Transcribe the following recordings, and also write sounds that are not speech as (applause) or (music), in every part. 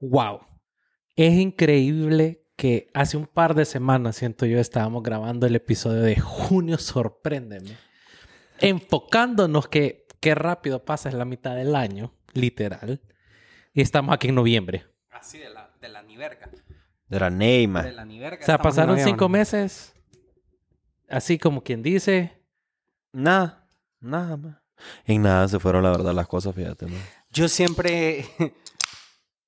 wow. Es increíble que hace un par de semanas, siento yo, estábamos grabando el episodio de Junio Sorpréndeme. Enfocándonos que qué rápido pasa es la mitad del año, literal. Y estamos aquí en noviembre. Así de la, de la niverga. De la Neymar. De la niverga. O sea, pasaron cinco meses. Así como quien dice. Nada, nada más. En nada se fueron, la verdad, las cosas, fíjate, ¿no? Yo siempre,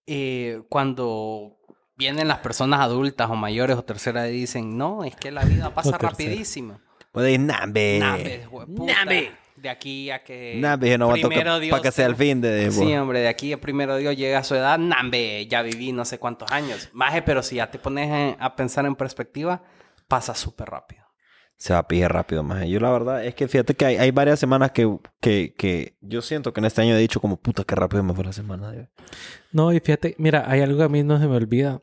eh, cuando vienen las personas adultas o mayores o tercera dicen, no, es que la vida (laughs) pasa rapidísimo. Puede ir, nambe. Nambe. De aquí a que... Nambe, no aguanto primero para Dios que sea el fin de... Sí, hombre, de aquí a primero Dios llega a su edad, nambe, ya viví no sé cuántos años. Maje, pero si ya te pones eh, a pensar en perspectiva, pasa súper rápido. Se va a pillar rápido, más. Yo la verdad es que fíjate que hay, hay varias semanas que, que, que yo siento que en este año he dicho como puta que rápido me fue la semana. No, y fíjate, mira, hay algo que a mí no se me olvida.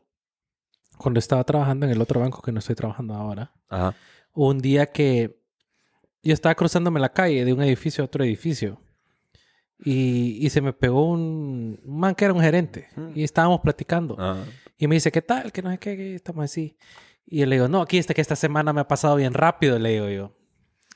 Cuando estaba trabajando en el otro banco que no estoy trabajando ahora, Ajá. un día que yo estaba cruzándome la calle de un edificio a otro edificio. Y, y se me pegó un, un man que era un gerente. Y estábamos platicando. Ajá. Y me dice, ¿qué tal? Que no sé qué, que estamos así. Y yo le digo, no, aquí este que esta semana me ha pasado bien rápido, le digo yo.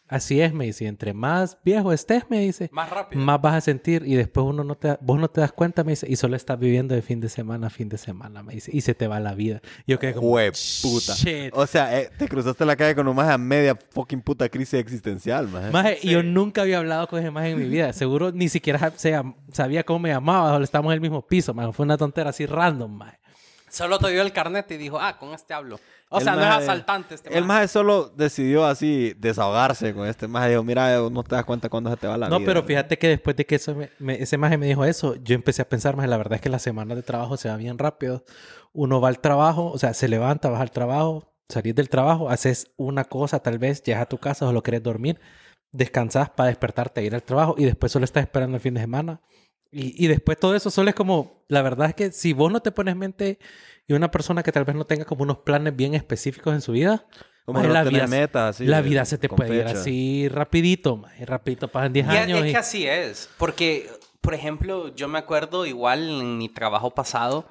Así es, me dice, entre más viejo estés, me dice, Más rápido. más vas a sentir y después uno no te, da- vos no te das cuenta, me dice, y solo estás viviendo de fin de semana a fin de semana, me dice, y se te va la vida. Yo quedé como, Jue puta. shit. O sea, eh, te cruzaste la calle con un más a media fucking puta crisis existencial, más. Maje, y yo nunca había hablado con ese maje en mi vida. Seguro ni siquiera se llam- sabía cómo me llamaba. Solo estábamos en el mismo piso, maje. Fue una tontera así random, maje. Solo te dio el carnet y dijo, ah, con este hablo. O El sea, no es maje- asaltante este El maje. solo decidió así desahogarse con este más. Dijo, mira, no te das cuenta cuándo se te va la No, vida. pero fíjate que después de que eso me- me- ese maje me dijo eso, yo empecé a pensar, más la verdad es que las semanas de trabajo se van bien rápido. Uno va al trabajo, o sea, se levanta, vas al trabajo, salís del trabajo, haces una cosa, tal vez llegas a tu casa o lo querés dormir, descansas para despertarte e ir al trabajo y después solo estás esperando el fin de semana. Y, y después todo eso solo es como, la verdad es que si vos no te pones mente y una persona que tal vez no tenga como unos planes bien específicos en su vida, Como no la, vida, metas, así, la vida se te puede ir fecha. así rapidito, maje, rapidito, pasan 10 Y es, años. es y- que así es. Porque, por ejemplo, yo me acuerdo igual en mi trabajo pasado,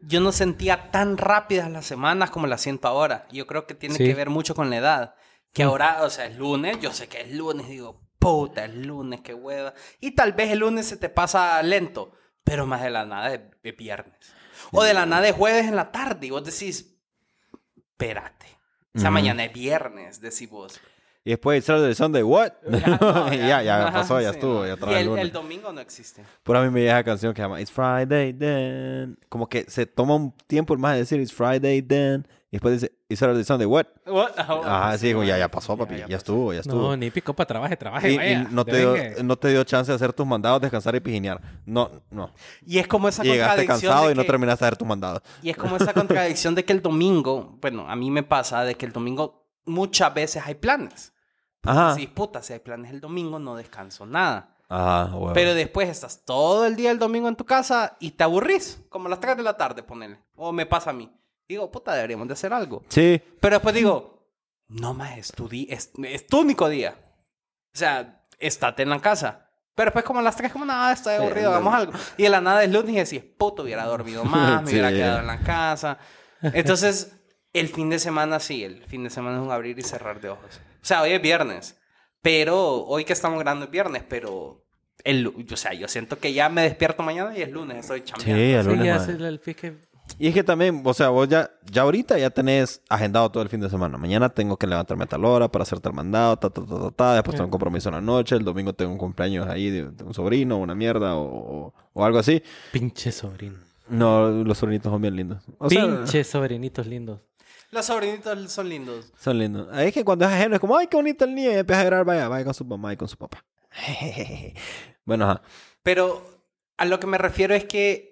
yo no sentía tan rápidas las semanas como las siento ahora. Yo creo que tiene Sí. que ver mucho con la edad. Que Mm. ahora, o sea, es lunes, yo sé que es lunes, digo, puta, es lunes, qué hueva. Y tal vez el lunes se te pasa lento, pero más de la nada es, es viernes. O de la nada es jueves en la tarde y vos decís, espérate. O sea, mañana es viernes, decís vos. Y después Saturday Sunday, what? no, (laughs) ya, ya, Ajá, pasó, ya sí, estuvo, ya Y el el, el domingo no existe. Por a mí me llega esa canción que se llama It's Friday then. Como que se toma un tiempo el más de decir It's Friday then. Y después dice It's Saturday Sunday, what? Ajá, sí, como ya, ya pasó, papi. Ya, estuvo, ya estuvo. No, ni pico para trabaje, trabaje, y, y vaya. no, te dio, no te dio chance de hacer tus mandados, descansar y pijinear. No, no. Y es como esa Y llegaste contradicción cansado de y no que- terminaste de hacer tus mandados. Y es como esa contradicción de que el domingo, bueno, a mí me pasa de que el domingo muchas veces hay planes. Ajá. Si puta, si hay planes el domingo, no descanso nada. Ajá, huevo. Pero después estás todo el día el domingo en tu casa y te aburrís, como a las 3 de la tarde, ponele. O me pasa a mí. Digo, puta, deberíamos de hacer algo. Sí. Pero después digo, no más, es tu, di- es, es tu único día. O sea, estate en la casa. Pero después como a las 3, como nada, estoy Sí, aburrido, no. hagamos algo. Y de la nada es lunes y decís, puto, hubiera dormido (laughs) más, me Sí. hubiera quedado en la casa. Entonces, el fin de semana sí, el fin de semana es un abrir y cerrar de ojos. O sea, hoy es viernes, pero hoy que estamos grabando es viernes, pero el, lu- o sea, yo siento que ya me despierto mañana y es lunes, estoy chambeando. Sí, el Sí, lunes, ya madre. es el, el fique- Y es que también, o sea, vos ya, ya ahorita ya tenés agendado todo el fin de semana. Mañana tengo que levantarme a tal hora para hacer tal mandado, ta, ta, ta, ta, ta. Después tengo un compromiso en la noche. El domingo tengo un cumpleaños ahí de, de un sobrino, una mierda o, o- o algo así. Pinche sobrino. No, los sobrinitos son bien lindos. O sea, Pinche sobrinitos lindos. Los sobrinitos son lindos. son lindos. Es que cuando es ajeno es como, ay, qué bonito el niño. Y empieza a llorar, vaya, vaya con su mamá y con su papá. (laughs) bueno, ajá. Pero a lo que me refiero es que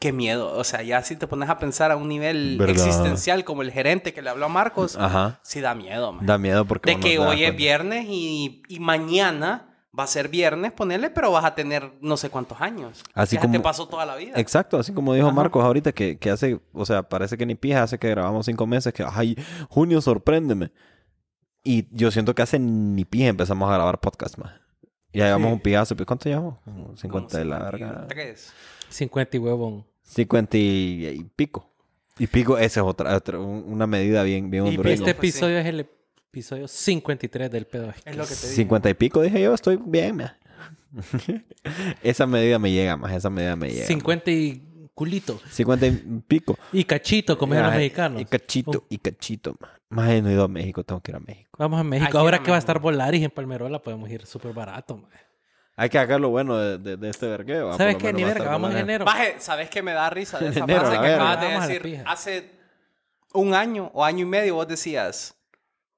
qué miedo. O sea, ya si te pones a pensar a un nivel ¿Verdad? existencial como el gerente que le habló a Marcos, Ajá. sí da miedo, man. Da miedo porque de que hoy es cuenta. viernes y, y mañana va a ser viernes, ponele, pero vas a tener no sé cuántos años. Así ya como- te pasó toda la vida. Exacto, así como dijo Ajá. Marcos ahorita, que, que hace, o sea, parece que ni pija, hace que grabamos cinco meses, que, ay, junio, sorpréndeme. Y yo siento que hace ni pija empezamos a grabar podcast más. Ya llevamos Sí. un pijazo, ¿cuánto llevamos? Como Como 50 de la verga. 53. 50 y huevón. 50 y, y pico. Y pico, esa es otra, otra- un- una medida bien, bien Y hondureña. Este pues, sí. episodio es el episodio 53 del pedo. Es lo que te digo. 50 y pico, dije yo, estoy bien, (laughs) esa medida me llega más, esa medida me llega. 50 y culito. 50 y pico. Y cachito, como dicen los mexicanos. Y cachito, y cachito. Más no he ido a México, tengo que ir a México. Vamos a México. Ahora a que va a estar Volaris en Palmerola, podemos ir súper barato. mae. Hay que hacer lo bueno de, de- de este vergueo. va, ¿Sabes qué? Ni verga, vamos en enero. Maje, ¿sabes qué me da risa (laughs) de esa Enero, frase que acabas de decir? Hace un año o año y medio vos decías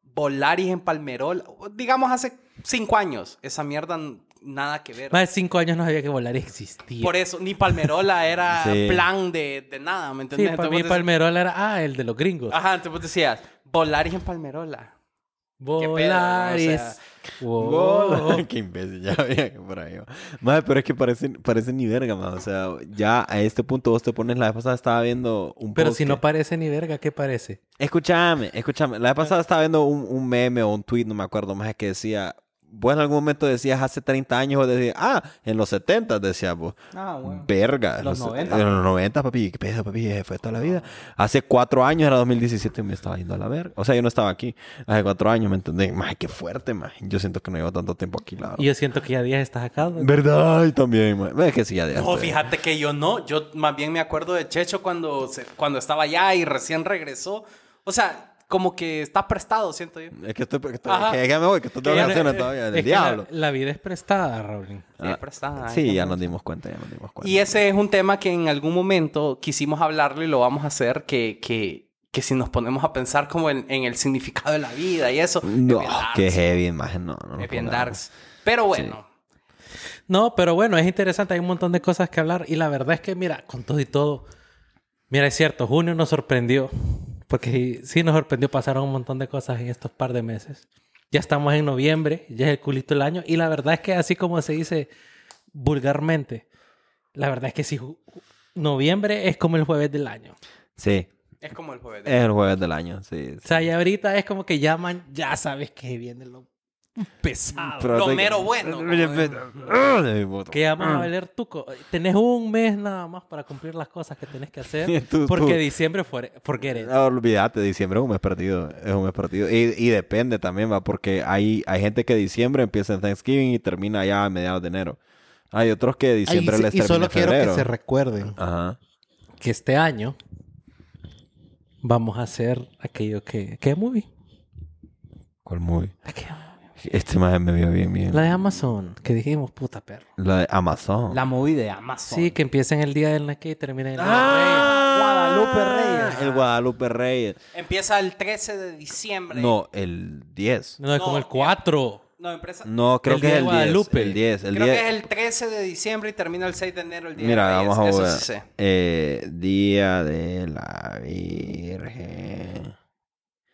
Volaris en Palmerol. Digamos hace cinco años. Esa mierda nada que ver. Más de cinco años no sabía que Volaris existía. Por eso, ni Palmerola era (laughs) Sí. plan de, de nada, ¿me sí, entendés? para Entonces mí Palmerola era, ah, el de los gringos. Ajá, entonces vos decías, Volaris en Palmerola. Volaris. o sea, Wow. (laughs) Qué imbécil, ya (laughs) veía que por ahí va. Madre, pero es que parece, parece ni verga, man. O sea, ya a este punto vos te pones... La vez pasada estaba viendo un Pero post si no parece ni verga, ¿qué parece? Escúchame, escúchame. La vez pasada estaba viendo un, un meme o un tweet, no me acuerdo más, que decía... Vos en algún momento decías hace 30 años o decías, ah, en los 70 decías vos. Ah, bueno. Verga. Los los- 90. En los 90, papi. ¿Qué pedo, papi? Fue toda la vida. Hace cuatro años, era 2017, y me estaba yendo a la verga. O sea, yo no estaba aquí. Hace cuatro años, ¿me entendés? Más qué fuerte, más. Yo siento que no llevo tanto tiempo aquí, la Y yo siento que ya días estás acá. ¿no? ¿Verdad? Y también, man. Es que sí, ya de No, fíjate que yo no. Yo más bien me acuerdo de Checho cuando, se- cuando estaba allá y recién regresó. O sea, como que está prestado, siento yo. Es que estoy... Que, estoy, Ajá. que ya me voy, que estoy de Que ya- vacaciones todavía. Es Del la- diablo. La, vida es prestada, Raúl. Siempre está. ahí Sí, ya nos dimos cuenta, ya nos dimos cuenta. Y ese es un tema que en algún momento quisimos hablarlo y lo vamos a hacer, que, que, que si nos ponemos a pensar como en, en el significado de la vida y eso, No, es qué heavy, imagen. No, no. es bien darks. Pero bueno, No, pero bueno, es interesante. Hay un montón de cosas que hablar. Y la verdad es que, mira, con todo y todo. Mira, es cierto, junio nos sorprendió. Porque sí, sí nos sorprendió. Pasaron un montón de cosas en estos par de meses. Ya estamos en noviembre. Ya es el culito del año. Y la verdad es que, así como se dice vulgarmente, la verdad es que si ju- noviembre es como el jueves del año. Sí, es como el jueves. es el jueves del año, sí. O sea, y ahorita es como que llaman, ya sabes que viene lo pesado. Pero Lo te- mero bueno. Que ya vamos a valer tuco. Tenés un mes nada más para cumplir las cosas que tenés que hacer. (laughs) Tú- porque tú- diciembre fue... Porque eres... No, olvídate, diciembre es un mes perdido. Es un mes perdido. Y, y depende también, va, porque hay, hay gente que diciembre empieza en Thanksgiving y termina ya a mediados de enero. Hay otros que diciembre Ay, les y termina solo quiero que se recuerden Ajá. que este año vamos a hacer aquello que... ¿Qué movie? ¿Cuál movie? Aquello- Este más me vio bien, bien. La de Amazon, que dijimos, puta perro. La de Amazon. La movie de Amazon. Sí, que empieza en el día del Nike y termina en el Ah, Guadalupe Reyes. El Guadalupe Reyes. Empieza el 13 de diciembre. No, el 10. No, es No, como el ya. 4. No, empresa... No, creo El que día es el de 10. Guadalupe. El 10. El Creo 10. que es el 13 de diciembre y termina el 6 de enero el día Mira, de Reyes. vamos a Eso ver. sí sé. Eh, día de la Virgen.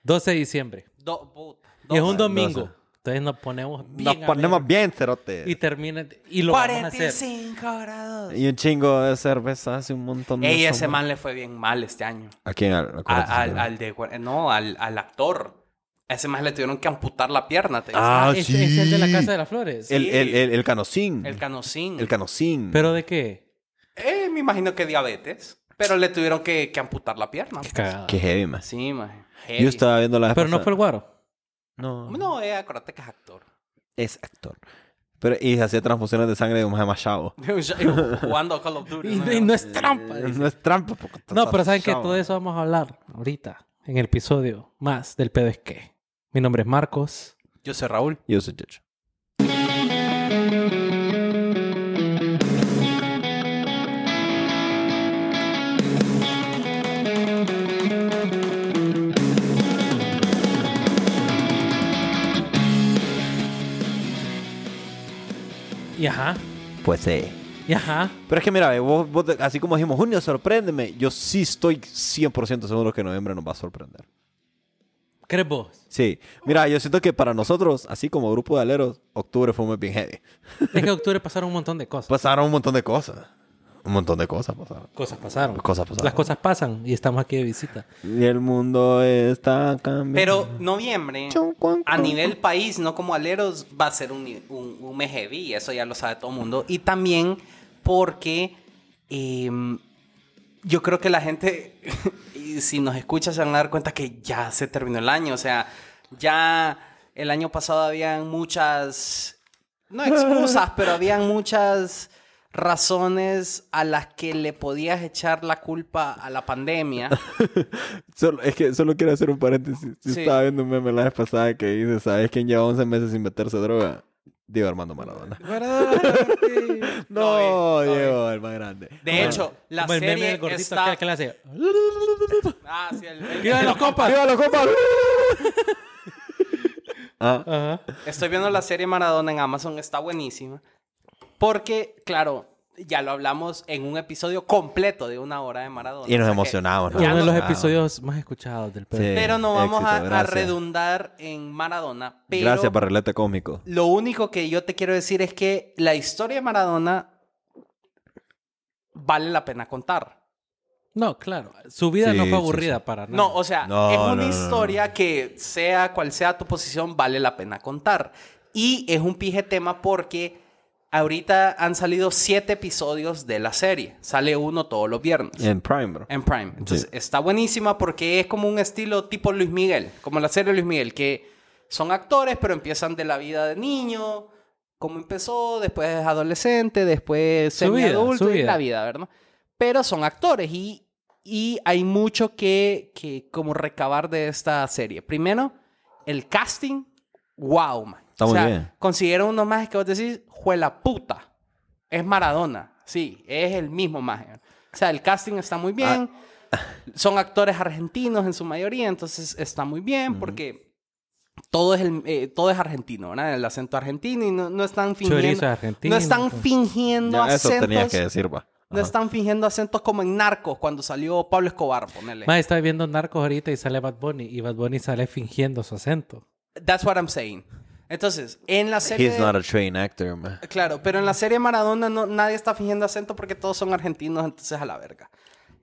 12 de diciembre. Do- es un 12. domingo. doce. Entonces nos ponemos bien Nos ponemos bien, cerote. Y termina... Y lo vamos a hacer. 45 grados. Y un chingo de cerveza hace un montón de Ey, ese man le fue bien mal este año. ¿A quién? Al, de... No, al, al actor. A ese man le tuvieron que amputar la pierna. te. Ah, es, sí. es el de la Casa de las Flores. El, Sí. el, el, el canocín. El canocín. El canocín. ¿Pero de qué? Eh, me imagino que diabetes. Pero le tuvieron que, que amputar la pierna. Qué pues. heavy, man. Sí, man. Yo estaba viendo la Pero no fue el guaro. No. No, eh, acuérdate que es actor. Es actor. Pero, y hacía transfusiones de sangre de un más chavo. (laughs) Jugando Call of Duty. (laughs) Y, y no es trampa. dice. No es trampa. No, pero saben que todo eso vamos a hablar ahorita. En el episodio más del pedo es que. Mi nombre es Marcos. Yo soy Raúl. Yo soy Checho. Y ajá. Pues sí. Y ajá. Pero es que mira, vos, vos- así como dijimos, junio, sorpréndeme. Yo sí estoy 100% seguro que noviembre nos va a sorprender. ¿Crees vos? Sí. Mira, yo siento que para nosotros, así como grupo de aleros, octubre fue muy bien heavy. Es que en (laughs) octubre pasaron un montón de cosas. Pasaron un montón de cosas. Un montón de cosas pasaron. Cosas pasaron. Cosas pasaron. Las cosas pasan y estamos aquí de visita. Y el mundo está cambiando. Pero noviembre, a nivel país, no como aleros, va a ser un, un, un mes heavy. Eso ya lo sabe todo el mundo. Y también porque em, yo creo que la gente, (laughs) y si nos escucha, se van a dar cuenta que ya se terminó el año. O sea, ya el año pasado habían muchas, no excusas, pero habían muchas razones a las que le podías echar la culpa a la pandemia. (laughs) Solo, es que solo quiero hacer un paréntesis. Yo Sí. estaba viendo un meme la vez pasada que dice, ¿sabes quién lleva 11 meses sin meterse droga? Diego Armando Maradona. (laughs) (laughs) No, No, eh, Diego, el más grande. De hecho, la Como el meme serie del gordito está... que le hace... Ah, sí, el- el- ¡Viva los compas! ¡Viva los compas! ah, Ajá. Estoy viendo la serie Maradona en Amazon, está buenísima. Porque, claro, ya lo hablamos en un episodio completo de una hora de Maradona. y nos O sea que- emocionamos. nos Uno de los episodios más escuchados del. Sí. Pero no vamos éxito, a- redundar en Maradona. Pero Gracias, Barrilete Cómico. lo único que yo te quiero decir es que la historia de Maradona vale la pena contar. No, claro. Su vida Sí, no fue aburrida para nada. No, o sea, No, es no, una no, no. historia que sea cual sea tu posición, vale la pena contar. Y es un pije tema porque ahorita han salido siete episodios de la serie. Sale uno todos los viernes. En Prime, bro. En Prime. Entonces está buenísima porque es como un estilo tipo Luis Miguel, como la serie Luis Miguel, que son actores, pero empiezan de la vida de niño, cómo empezó, después es adolescente, después semi-adulto y la vida, ¿verdad? Pero son actores y, y hay mucho que, que como recabar de esta serie. Primero, el casting, wow, man. Está o muy sea, bien. consiguieron unos más que vos decís, juela puta. Es Maradona. Sí, es el mismo maje. O sea, el casting está muy bien. Ah. Son actores argentinos en su mayoría, entonces está muy bien porque todo es, el, eh, todo es argentino, ¿verdad? El acento argentino y no, no están fingiendo. Chorizo argentino. no están fingiendo Ya, eso acentos. tenía que decir, va. No están fingiendo acentos como en Narcos cuando salió Pablo Escobar, ponele. Más estaba viendo Narcos ahorita y sale Bad Bunny. Y Bad Bunny sale fingiendo su acento. That's what I'm saying. Entonces, en la serie. He's not a trained actor, man. Claro, pero en la serie Maradona no, nadie está fingiendo acento porque todos son argentinos, entonces a la verga.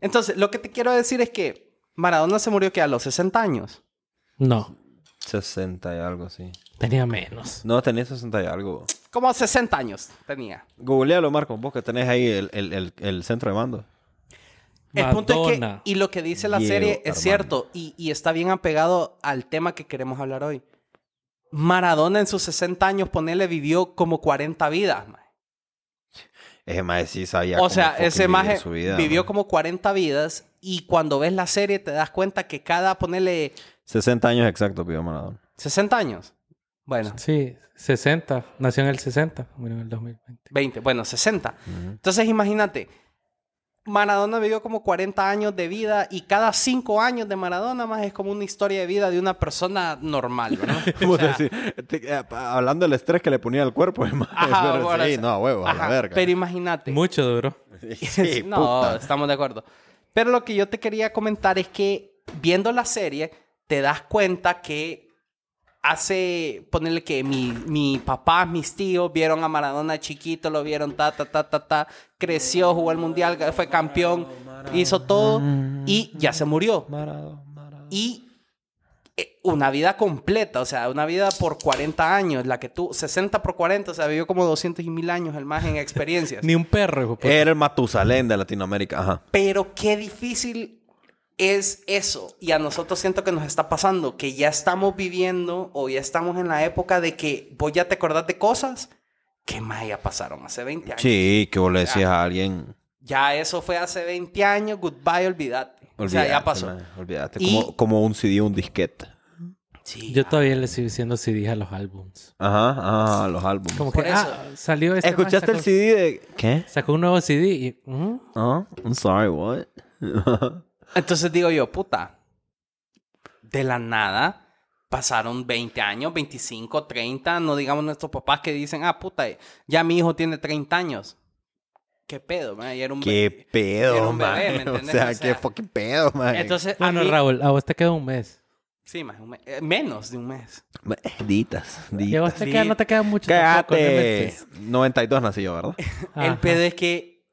Entonces, lo que te quiero decir es que Maradona se murió que a los 60 años. No, 60 y algo, sí. tenía menos. No, tenía 60 y algo. Como 60 años tenía. Googlealo, Marco, vos que tenés ahí el, el, el, el centro de mando. El punto es que, y lo que dice la Diego serie es Armando. cierto y, y está bien apegado al tema que queremos hablar hoy. Maradona en sus 60 años, ponele, vivió como 40 vidas. mae. Ese maje sí sabía O cómo sea, ese maje su vida, vivió man. como 40 vidas y cuando ves la serie te das cuenta que cada, ponele, 60 años exactos vivió Maradona. 60 años. Bueno, Sí, 60. Nació en el 60. Murió en el 2020. 20, bueno, 60. Entonces imagínate, Maradona vivió como 40 años de vida y cada 5 años de Maradona más es como una historia de vida de una persona normal, ¿verdad? Como (laughs) O sea, decir, te- eh, hablando del estrés que le ponía al cuerpo, (laughs) Ajá, pero bueno, sí, o sea, no, a huevo, a la ajá, verga. Pero imagínate. Mucho duro. (laughs) Sí, no, puta. estamos de acuerdo. Pero lo que yo te quería comentar es que viendo la serie te das cuenta que hace, ponerle que mi, mi papá, mis tíos vieron a Maradona chiquito, lo vieron ta, ta, ta, ta, ta, creció, jugó el mundial, fue campeón, hizo todo y ya se murió. Maradona. Y eh, una vida completa, o sea, una vida por 40 años, la que tú, 60 por 40, o sea, vivió como 200 y mil años el más en (laughs) experiencias. Ni un perro, hijo. Era el Matusalén de Latinoamérica, ajá. Pero qué difícil es eso. Y a nosotros siento que nos está pasando, que ya estamos viviendo o ya estamos en la época de que vos ya te acordás de cosas que más ya pasaron hace 20 años. Sí, que vos le decías a alguien. Ya eso fue hace 20 años, goodbye, olvídate. o sea, ya Olvídate, pasó. man, olvídate. Y- Como, como un CD, un disquete. Sí, Yo ya. todavía le sigo diciendo CD a los álbums. Ajá, ajá, los álbumes. Como que, Por eso. ah, salió este ¿Escuchaste man, el CD de qué? Sacó un nuevo CD y... ¿mm? Ah, I'm sorry, what? (laughs) Entonces digo yo, puta, de la nada pasaron 20 años, 25, 30, no digamos nuestros papás que dicen, ah, puta, ya mi hijo tiene 30 años. ¿Qué pedo, man? Y era un qué pedo, Era un bebé, man. ¿me (laughs) O sea, O qué sea, fucking pedo, man. Entonces, Bueno, a mí... Raúl, a vos te queda un mes. Sí, más, un mes. Eh, menos de un mes. Ditas, Y a vos ditas. te Sí. queda, no te queda mucho Cállate. inventes. 92 nací yo, ¿verdad? El pedo es que,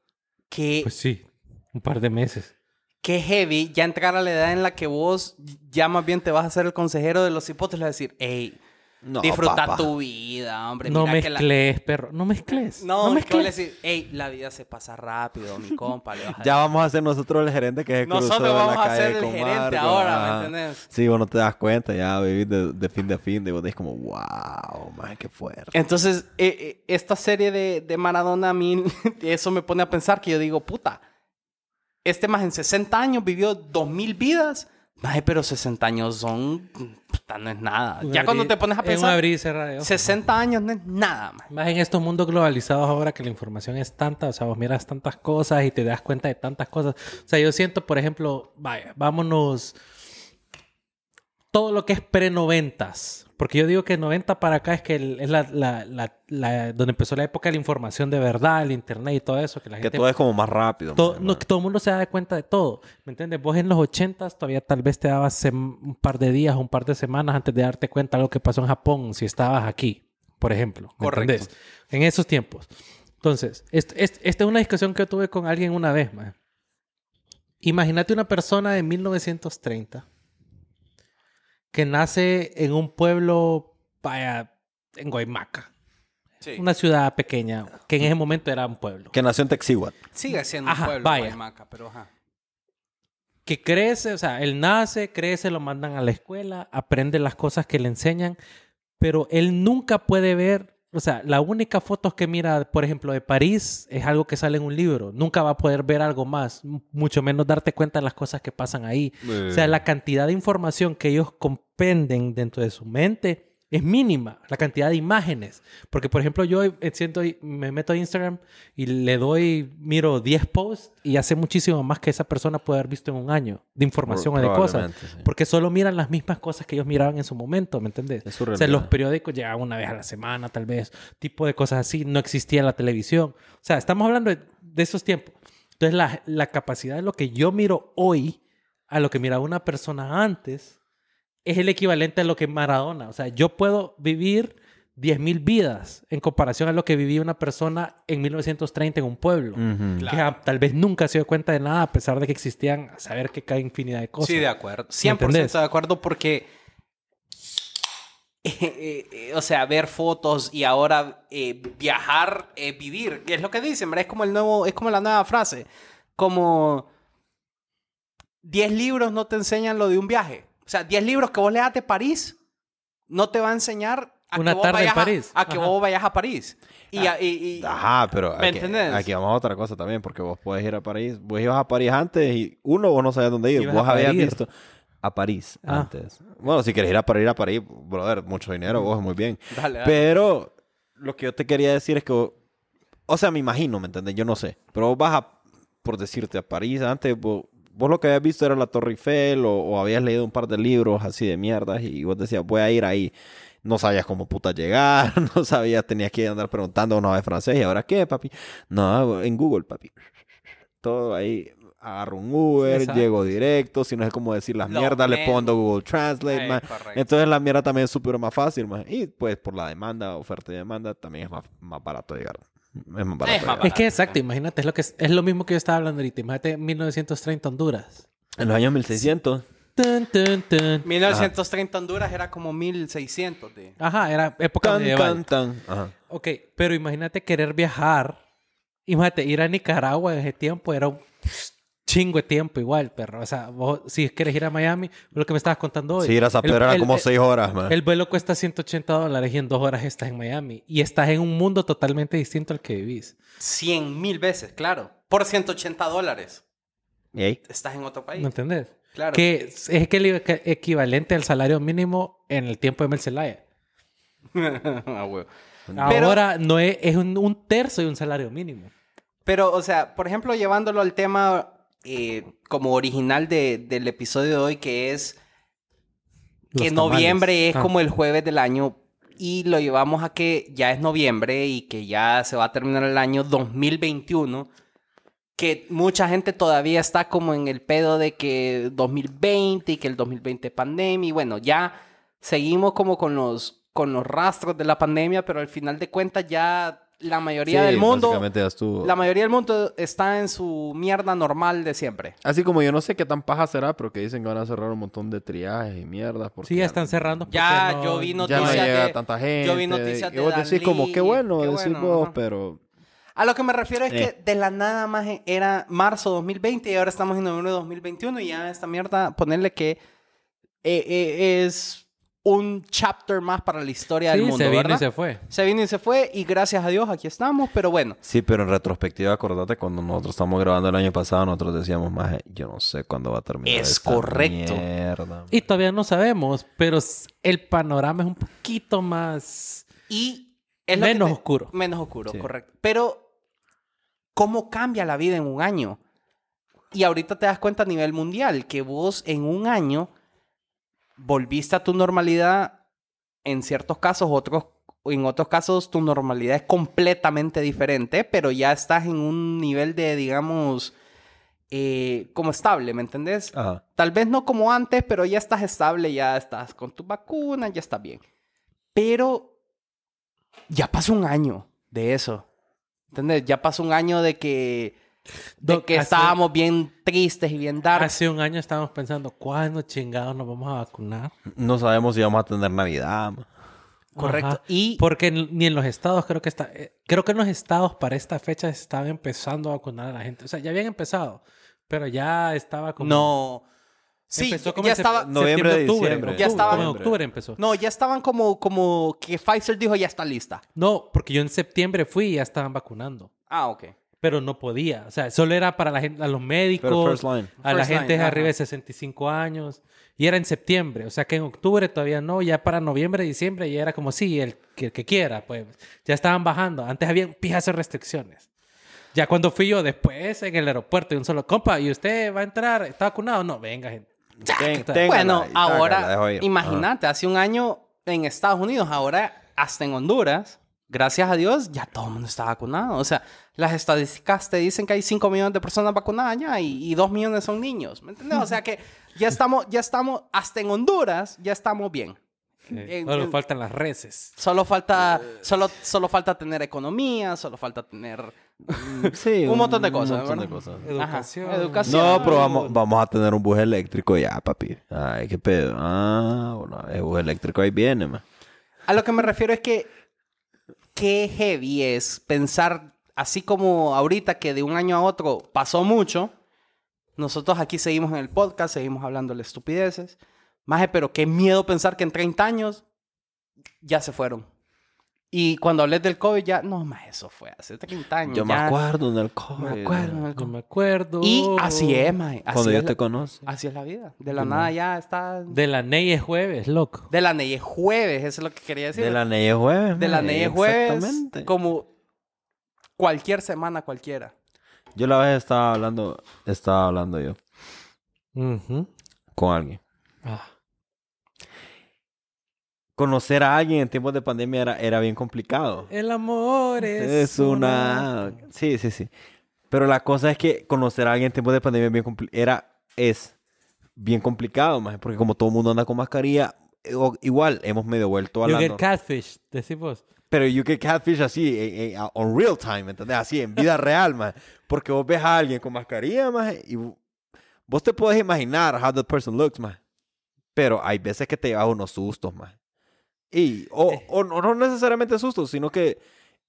que, Pues sí, un par de meses. Que heavy ya entrar a la edad en la que vos ya más bien te vas a ser el consejero de los hipotes y le vas a decir, hey, No, Disfruta tu vida, hombre. No Mira que la- mezcles, perro. No mezcles. No, no mezcles. decís, hey, la vida se pasa rápido, mi (laughs) compa. le vas a Ya vamos a ser nosotros el gerente que se cruzó Nosotros en la vamos a calle ser el con gerente Marco, ahora, ¿me entendés? Sí, vos no te das cuenta, ya vivís de, de fin de fin, y vos decís como, wow, man, qué fuerte. Entonces, eh, eh, esta serie de, de Maradona a mí, (laughs) eso me pone a pensar que yo digo, puta, este más en 60 años vivió 2000 vidas. Maje, pero 60 años son, puta, no es nada. Un ya abrir- cuando te pones a pensar, abrir y cerrar de ojos. 60 años no es nada, maje. Más en estos mundos globalizados ahora que la información es tanta, o sea, vos miras tantas cosas y te das cuenta de tantas cosas. O sea, yo siento, por ejemplo, vaya, vámonos todo lo que es pre-noventas. Porque yo digo que 90 para acá es que el- es la, la- la- la- donde empezó la época de la información de verdad, el internet y todo eso. Que la Que gente todo es como más rápido. todo, man, no, todo el mundo se da cuenta de todo. ¿Me entiendes? Vos en los 80 todavía tal vez te dabas un par de días, un par de semanas antes de darte cuenta de lo que pasó en Japón si estabas aquí, por ejemplo. ¿me Correcto. entendés? En esos tiempos. Entonces, est- est- esta es una discusión que yo tuve con alguien una vez. Imagínate una persona de 1930 que nace en un pueblo, vaya, en Guaymaca. Sí. Una ciudad pequeña, que en ese momento era un pueblo. Que nació en Texihuat. Sigue siendo Ajá, un pueblo, vaya. Guaymaca, pero ajá. que crece, o sea, él nace, crece, lo mandan a la escuela, aprende las cosas que le enseñan, pero él nunca puede ver, o sea, la única fotos que mira, por ejemplo, de París es algo que sale en un libro, nunca va a poder ver algo más, mucho menos darte cuenta de las cosas que pasan ahí. O sea, la cantidad de información que ellos comprenden dentro de su mente es mínima, la cantidad de imágenes. Porque, por ejemplo, yo eh, siento, me meto a Instagram y le doy, miro 10 posts y hace muchísimo más que esa persona puede haber visto en un año de información o de cosas. Sí. Porque solo miran las mismas cosas que ellos miraban en su momento, ¿me entendés? Es O sea, los periódicos llegaban una vez a la semana, tal vez, tipo de cosas así. No existía la televisión. O sea, estamos hablando de, de esos tiempos. Entonces, la, la capacidad de lo que yo miro hoy a lo que miraba una persona antes es el equivalente a lo que Maradona. O sea, yo puedo vivir 10.000 vidas en comparación a lo que vivía una persona en 1930 en un pueblo. Ujú. Claro. Que tal vez nunca se dio cuenta de nada, a pesar de que existían, a saber que cada infinidad de cosas. Sí, de acuerdo. ¿Me 100% entendés? de acuerdo porque, eh, (laughs) eh, eh, o sea, ver fotos y ahora eh, viajar, eh, vivir, es lo que dicen, ¿verdad? Es como, el nuevo, es como la nueva frase. Como 10 libros no te enseñan lo de un viaje. O sea, 10 libros que vos leas de París no te va a enseñar a Una que vos tarde en vayas a- París. A, que Ajá. vos vayas a París. Y, a- y- y- Ajá, pero ¿Me aquí, entendés? aquí vamos a otra cosa también, porque vos puedes ir a París. Vos ibas a París antes y uno, vos no sabías dónde ir. Vos habías París. visto a París Ah. antes. Bueno, si querés ir a París, ir a París, brother, mucho dinero, vos, muy bien. Dale, dale. Pero lo que yo te quería decir es que, vos- o sea, me imagino, ¿me entendés? Yo no sé. Pero vos vas a, por decirte, a París antes, vos, vos lo que habías visto era la Torre Eiffel o, o habías leído un par de libros así de mierdas y vos decías, voy a ir ahí. No sabías cómo puta llegar, (laughs) no sabías, tenías que andar preguntando una vez francés y ahora qué, papi. No, en Google, papi. Todo ahí. Agarro un Uber, Exacto. llego directo. Si no sé cómo decir las Lo mierdas, le pongo Google Translate, correcto. Entonces la mierda también es súper más fácil. Y pues por la demanda, oferta y demanda, también es más, más barato llegar. Es más barato. Es más llegar. barato. Es que exacto, imagínate, es lo, que es, es lo mismo que yo estaba hablando ahorita. Imagínate 1930 Honduras. En los años 1600. Tun, tun, tun. 1930 Honduras era como 1600 de... Ajá, era época Tan, medieval. tan, tan. Ajá. Ok, pero imagínate querer viajar. Imagínate ir a Nicaragua en ese tiempo era un chingo de tiempo igual, perro. O sea, vos, si quieres ir a Miami, lo que me estabas contando hoy. Sí, ir a San el- Pedro era el- como el- seis horas, man. El vuelo cuesta 180 dólares y en dos horas estás en Miami. Y estás en un mundo totalmente distinto al que vivís. 100 mil veces, claro. Por 180 dólares. ¿Y ahí? Estás en otro ¿Me país. entendés? Claro. Que es, es que el equ- equivalente al salario mínimo en el tiempo de Mel Zelaya. (laughs) Ah, huevo. Pero- Ahora no es, es un, un tercio de un salario mínimo. Pero, o sea, por ejemplo, llevándolo al tema eh, como original de- del episodio de hoy, que es que Los tamales. noviembre es Ah. como el jueves del año y lo llevamos a que ya es noviembre y que ya se va a terminar el año 2021, que mucha gente todavía está como en el pedo de que 2020 y que el 2020 pandemia y bueno, ya seguimos como con los con los rastros de la pandemia, pero al final de cuentas ya la mayoría Sí, del mundo... básicamente ya estuvo. La mayoría del mundo está en su mierda normal de siempre. Así como yo no sé qué tan paja será, pero que dicen que van a cerrar un montón de triajes y mierdas. porque Sí, ya están cerrando. Ya, no- yo vi Ya noticias no llega de- tanta gente. yo vi noticias y de vos decís como, qué bueno, qué decís bueno, vos, ajá. pero... A lo que me refiero es Eh. que de la nada más era marzo 2020 y ahora estamos en noviembre de 2021 y ya esta mierda, ponerle que eh, eh, es un chapter más para la historia Sí, del mundo, se vino ¿verdad? y se fue. Se vino y se fue y gracias a Dios aquí estamos, pero bueno. Sí, pero en retrospectiva, acordate cuando nosotros estamos grabando el año pasado, nosotros decíamos, más yo no sé cuándo va a terminar Es esta correcto. mierda". Y todavía no sabemos, pero el panorama es un poquito más... Y es Menos te- oscuro. Menos oscuro, Sí. correcto. Pero, ¿cómo cambia la vida en un año? Y ahorita te das cuenta a nivel mundial que vos en un año volviste a tu normalidad en ciertos casos, otros en otros casos tu normalidad es completamente diferente, pero ya estás en un nivel de, digamos, eh, como estable, ¿me entendés? Ajá. Tal vez no como antes, pero ya estás estable, ya estás con tu vacuna, ya está bien. Pero ya pasó un año de eso. ¿Entendés? Ya pasó un año de que, de Doc, que hace- estábamos bien tristes y bien dark. Hace un año estábamos pensando, ¿cuándo chingados nos vamos a vacunar? No sabemos si vamos a tener Navidad. Correcto. Ajá. Y Porque ni en los estados creo que está... eh, creo que en los estados para esta fecha se estaba empezando a vacunar a la gente. O sea, ya habían empezado, pero ya estaba como... no. Sí, Empezó ya, como ya en estaba. Noviembre, octubre, diciembre. octubre, Ya estaba- como en octubre empezó. No, ya estaban como, como que Pfizer dijo ya está lista. No, porque yo en septiembre fui y ya estaban vacunando. Ah, ok. Pero no podía. O sea, solo era para la gente, a los médicos, Pero first a la gente line, de arriba de 65 años. Y era en septiembre. O sea que en octubre todavía no. Ya para noviembre, diciembre ya era como sí, el que, el que quiera. Pues ya estaban bajando. Antes habían pijas de restricciones. Ya cuando fui yo después en el aeropuerto y un solo compa, ¿y usted va a entrar? ¿Está vacunado? No, venga, gente. Ten- Téngala Bueno, ahora, imagínate, hace un año en Estados Unidos, ahora hasta en Honduras, gracias a Dios, ya todo el mundo está vacunado. O sea, las estadísticas te dicen que hay 5 millones de personas vacunadas ya y, y 2 millones son niños. ¿Me entiendes? O sea que ya estamos, ya estamos, hasta en Honduras, ya estamos bien. En- Solo en- faltan las reces. Solo falta, solo, solo falta tener economía, solo falta tener. (laughs) Sí, un montón de cosas, Un montón de cosas. Educación. No, pero vamos, vamos a tener un bus eléctrico ya, papi. Ay, qué pedo. Ah, bueno, el bus eléctrico ahí viene, man. A lo que me refiero es que qué heavy es pensar, así como ahorita que de un año a otro pasó mucho, nosotros aquí seguimos en el podcast, seguimos hablando de estupideces. Maje, pero qué miedo pensar que en 30 años ya se fueron. Y cuando hablé del COVID ya, no, más eso fue hace 30 años. Yo me acuerdo en el COVID. Me acuerdo en el No COVID. me acuerdo. Y así es. Así, Cuando es yo la, te conocí. así es la vida. De la nada ya está... De la Ney es jueves, loco. De la Ney es jueves, eso es lo que quería decir. De la Neye Jueves. de la Ney es jueves, Exactamente. como cualquier semana cualquiera. Yo la vez estaba hablando, estaba hablando yo con alguien. Ah. Conocer a alguien en tiempos de pandemia era, era bien complicado. El amor es, Es una... Sí, sí, sí. Pero la cosa es que conocer a alguien en tiempos de pandemia es bien era, es bien complicado, más porque como todo el mundo anda con mascarilla, eh, igual hemos medio vuelto a You la... get nor- catfish, decimos. Pero you get catfish así, eh, eh, on real time, ¿entendés? Así, en vida real, más. Porque vos ves a alguien con mascarilla, más, y vo- vos te puedes imaginar how the person looks, más. Pero hay veces que te llevas unos sustos, más. Y, o, Eh. o no, no necesariamente sustos, sino que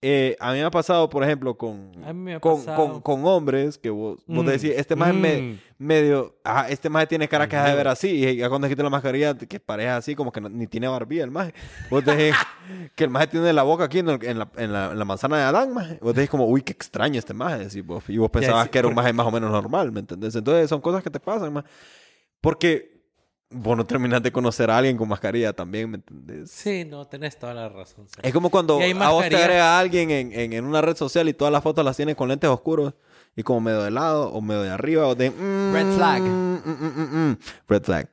eh, a mí me ha pasado, por ejemplo, con, con, con, con hombres que vos, vos Mm, decís, este más es me- mm. medio, ajá, este más tiene cara que de ver así, y ya cuando quita la mascarilla, que parece así, como que no- ni tiene barbilla el maje. Vos decís (laughs) que el maje tiene la boca aquí en, el- en la, en, la, en la manzana de Adán, maje. Vos decís como, uy, qué extraño este maje, decís vos. y vos pensabas sí, que era un maje más o menos normal, ¿me entendés? Entonces son cosas que te pasan, maje. Porque vos no terminas de conocer a alguien con mascarilla también, ¿me entendés? Sí, no, tenés toda la razón. Es como cuando a vos te agrega alguien en, en, en una red social y todas las fotos las tienes con lentes oscuros y como medio de lado o medio de arriba o de... mm, Red flag. mm, mm, mm, mm. Red flag.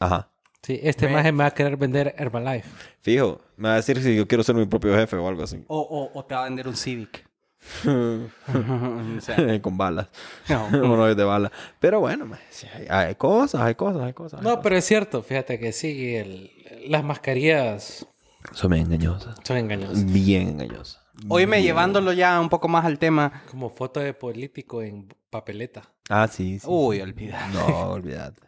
Ajá. Sí, este Red. maje me va a querer vender Herbalife. Fijo. Me va a decir si yo quiero ser mi propio jefe o algo así. O, o, o te va a vender un Civic. (laughs) Sea, (laughs) con balas. no. (laughs) De balas. Pero bueno, hay, hay cosas, hay cosas, hay cosas. hay No, cosas. pero es cierto, fíjate que sí, el- las mascarillas Son bien engañosas. son engañosas. Bien engañosas. Oíme, llevándolo ya un poco más al tema. Como foto de político en papeleta. Ah, sí, sí. Uy, olvida. No, olvídate.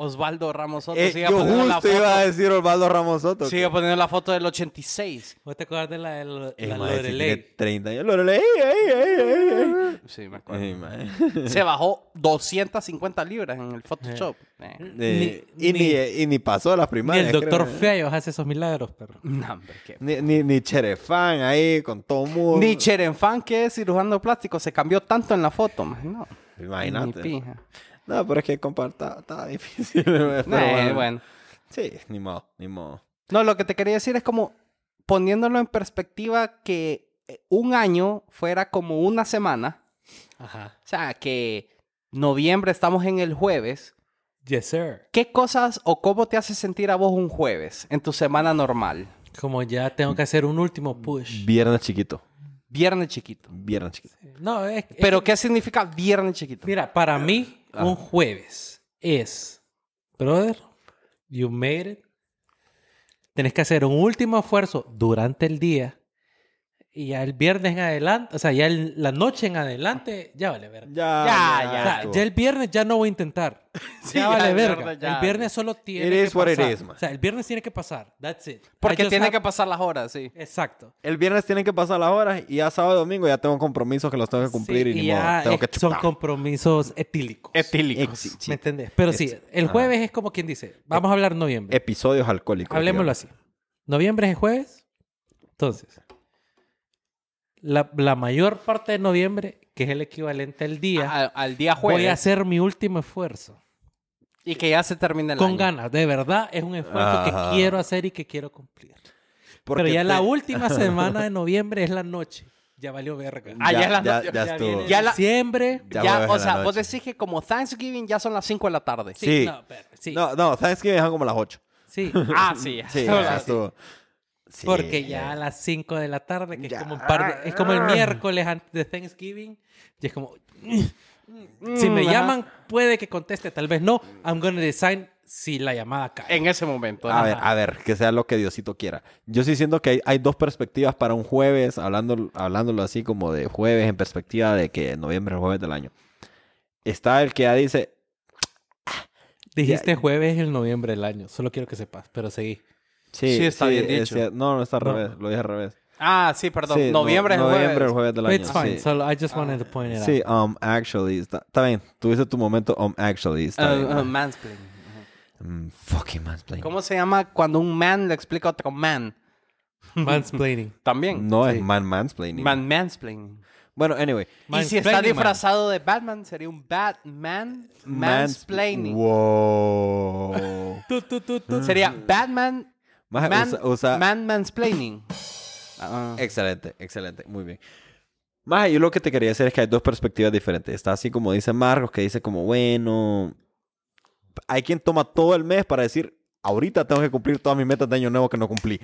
Osvaldo Ramos Soto Eh, sigue yo poniendo la justo foto. iba a decir Osvaldo Ramos Soto. Sigue poniendo la foto del 86. ¿Vos te acuerdas de la de lo- Eh, la si Lorelei? tiene 30 años. Lorelei, ey, ey, ey, ey. Sí, me acuerdo. Mae. (laughs) Se bajó 250 libras en el Photoshop. (laughs) Eh. Eh, Ni- y, ni, ni- y ni pasó a las Ni primarias. el doctor creo. Feayos hace esos milagros, perro. (laughs) No, hombre, qué- Ni, ni, ni Cherefán ahí con todo mundo. Ni Cherenfan, que es cirujano plástico, se cambió tanto en la foto. man. No, Imagínate. Ni pija. No, pero es que compa, está, está difícil. pero Eh, bueno. bueno. Sí, ni modo, ni modo. No, lo que te quería decir es como poniéndolo en perspectiva que eh, un año fuera como una semana. Ajá. O sea, que noviembre estamos en el jueves. Yes, sir. ¿Qué cosas o cómo te hace sentir a vos un jueves en tu semana normal? Como ya tengo que hacer un último push. Viernes chiquito. Viernes chiquito. Viernes chiquito. No, es, es ¿Pero qué significa viernes chiquito? Mira, para mí, Un jueves es, brother, you made it. Tenés que hacer un último esfuerzo durante el día. Y ya el viernes en adelante, o sea, ya el- la noche en adelante, ya vale verga. Ya, Ya, O ya. sea, estuvo. ya el viernes ya no voy a intentar. (laughs) Sí, ya ya vale el verga. viernes ya. El viernes solo tiene It que is what it is, man. O sea, el viernes tiene que pasar. That's it. Porque tiene have- que pasar las horas, sí. Exacto. El viernes tienen que pasar las horas y ya sábado y domingo ya tengo compromisos que los tengo que cumplir Sí, y, ni y modo. ya Tengo es- que son compromisos etílicos. Etílicos. Ex-. ¿Me entendés? Pero sí, el jueves es como quien dice, vamos a hablar noviembre. Episodios alcohólicos. Hablemoslo digamos. así. Noviembre es jueves. Entonces, la, la mayor parte de noviembre, que es el equivalente al día, A- al día jueves. voy a hacer mi último esfuerzo. Y que ya se termine el Con año. ganas, de verdad, es un esfuerzo Ajá. que quiero hacer y que quiero cumplir. Porque Pero ya la te- última (laughs) semana de noviembre es la noche. Ya valió verga. Ah, ya es la ya, noche. ya Ya estuvo. viene Ya la- diciembre. Ya Ya, o la sea, vos decís que como Thanksgiving ya son las 5 de la tarde. Sí. No, pero- sí. No, no, Thanksgiving son como las 8. sí. Ah, sí. Sí, ya estuvo. Sí. Porque ya a las 5 de la tarde, que Ya. es como un par de- es como el miércoles antes de Thanksgiving, y es como si me Mm, llaman puede que conteste, tal vez no. I'm gonna decide si la llamada cae. En ese momento. A ver, a ver, que sea lo que Diosito quiera. Yo sí siento que hay, hay dos perspectivas para un jueves, hablando, hablándolo así como de jueves en perspectiva de que noviembre es el jueves del año. Está el que ya dice, Dijiste ya- jueves el noviembre del año, solo quiero que sepas, pero seguí. Sí, Sí, está bien es dicho. no, no está al No. revés, lo dije al revés. Ah, sí, perdón. Sí, no- noviembre es el noviembre jueves. el jueves del año. It's fine, sí. solo I just wanted to point it Sí, out. um, actually, está, está bien, tuviste tu momento, um, actually, está Uh, bien. uh, mansplaining. Mm, fucking mansplaining. ¿Cómo se llama cuando un man le explica a otro man? (laughs) Mansplaining. También. No Sí. es man mansplaining. Man mansplaining. Bueno, anyway. Y si está man. disfrazado de Batman, sería un Batman mansplaining. Wow. (laughs) Tu, tu. Sería Batman Maje, man, usa- usa- man mansplaining. Ah. Excelente, excelente, muy bien. Más, yo lo que te quería decir es que hay dos perspectivas diferentes. Está así como dice Marcos, que dice como, bueno, hay quien toma todo el mes para decir, ahorita tengo que cumplir todas mis metas de año nuevo que no cumplí.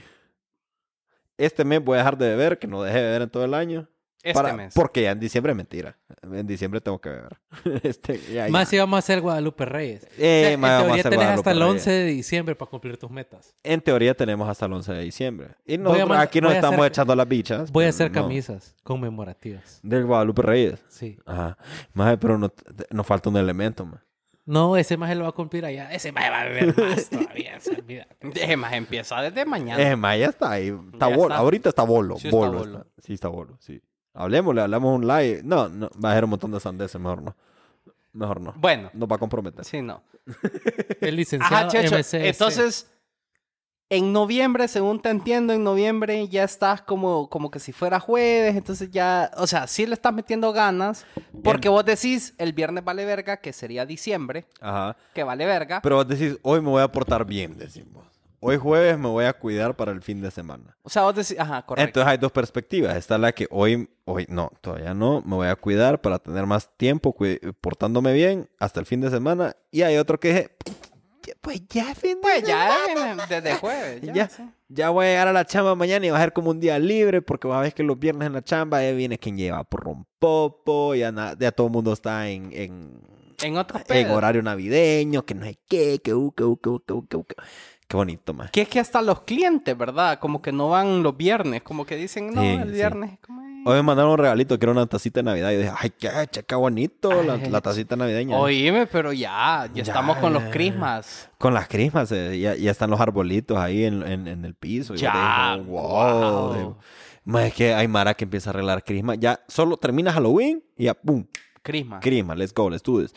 Este mes voy a dejar de beber, que no dejé de beber en todo el año. Este para- mes. Porque ya en diciembre mentira. En diciembre tengo que beber. (laughs) este, ya, Más ya. si vamos a hacer Guadalupe Reyes. Eh, O sea, ma, en a teoría tenés Guadalupe hasta el Reyes. 11 de diciembre para cumplir tus metas. En teoría tenemos hasta el 11 de diciembre. Y a nosotros mand- aquí nos a estamos hacer- echando las bichas. Voy a hacer no. camisas conmemorativas. Del Guadalupe Reyes. Sí. Ajá. Maje, pero no- nos falta un elemento, man. No, ese más lo va a cumplir allá. Ese más va a beber más todavía. se olvida. Es más, empieza desde mañana. Es más, ya está ahí. Está Ya bolo. está. Ahorita está bolo. Sí está bolo, bolo. está. Sí, está bolo. Sí. Hablemosle, hablamos un live. No, no, va a ser un montón de sandeces. Mejor no. Mejor no. Bueno, Nos va a comprometer. sí, no. (laughs) El licenciado Ajá, Checho. Entonces, en noviembre, según te entiendo, en noviembre ya estás como, como que si fuera jueves. Entonces ya, o sea, sí le estás metiendo ganas. Porque vos decís, el viernes vale verga, que sería diciembre, Ajá. que vale verga. Pero vos decís, hoy me voy a portar bien, decimos. Hoy jueves me voy a cuidar para el fin de semana. o sea, vos decís, ajá, correcto. Entonces hay dos perspectivas. Está la que hoy, hoy no, todavía no, me voy a cuidar para tener más tiempo portándome bien hasta el fin de semana. Y hay otro que dije, pues ya fin de pues ya semana. (laughs) desde jueves. Ya, Ya, sí. ya voy a llegar a la chamba mañana y va a ser como un día libre porque vas a ver que los viernes en la chamba ya viene quien lleva por rompopo, ya, na- ya todo el mundo está en, en, En horario navideño, que no hay qué, que u, que u, que u, que u, que u, que u. Qué bonito, man. Que es que hasta los clientes, ¿verdad? Como que no van los viernes, como que dicen, no, Sí, el sí. viernes. como, eh. Hoy me mandaron un regalito que era una tacita de Navidad y dije, ay, qué, che, qué bonito la, Ay, la tacita navideña. Oíme, pero ya, ya, Ya, estamos con los crismas. Con las crismas, eh, ya, ya están los arbolitos ahí en, en- en el piso. Y Ya, guau. digo, "Ma, es que hay Mara que empieza a arreglar crismas. Ya solo termina Halloween y ya, pum, Crismas. crisma, let's go, let's do this.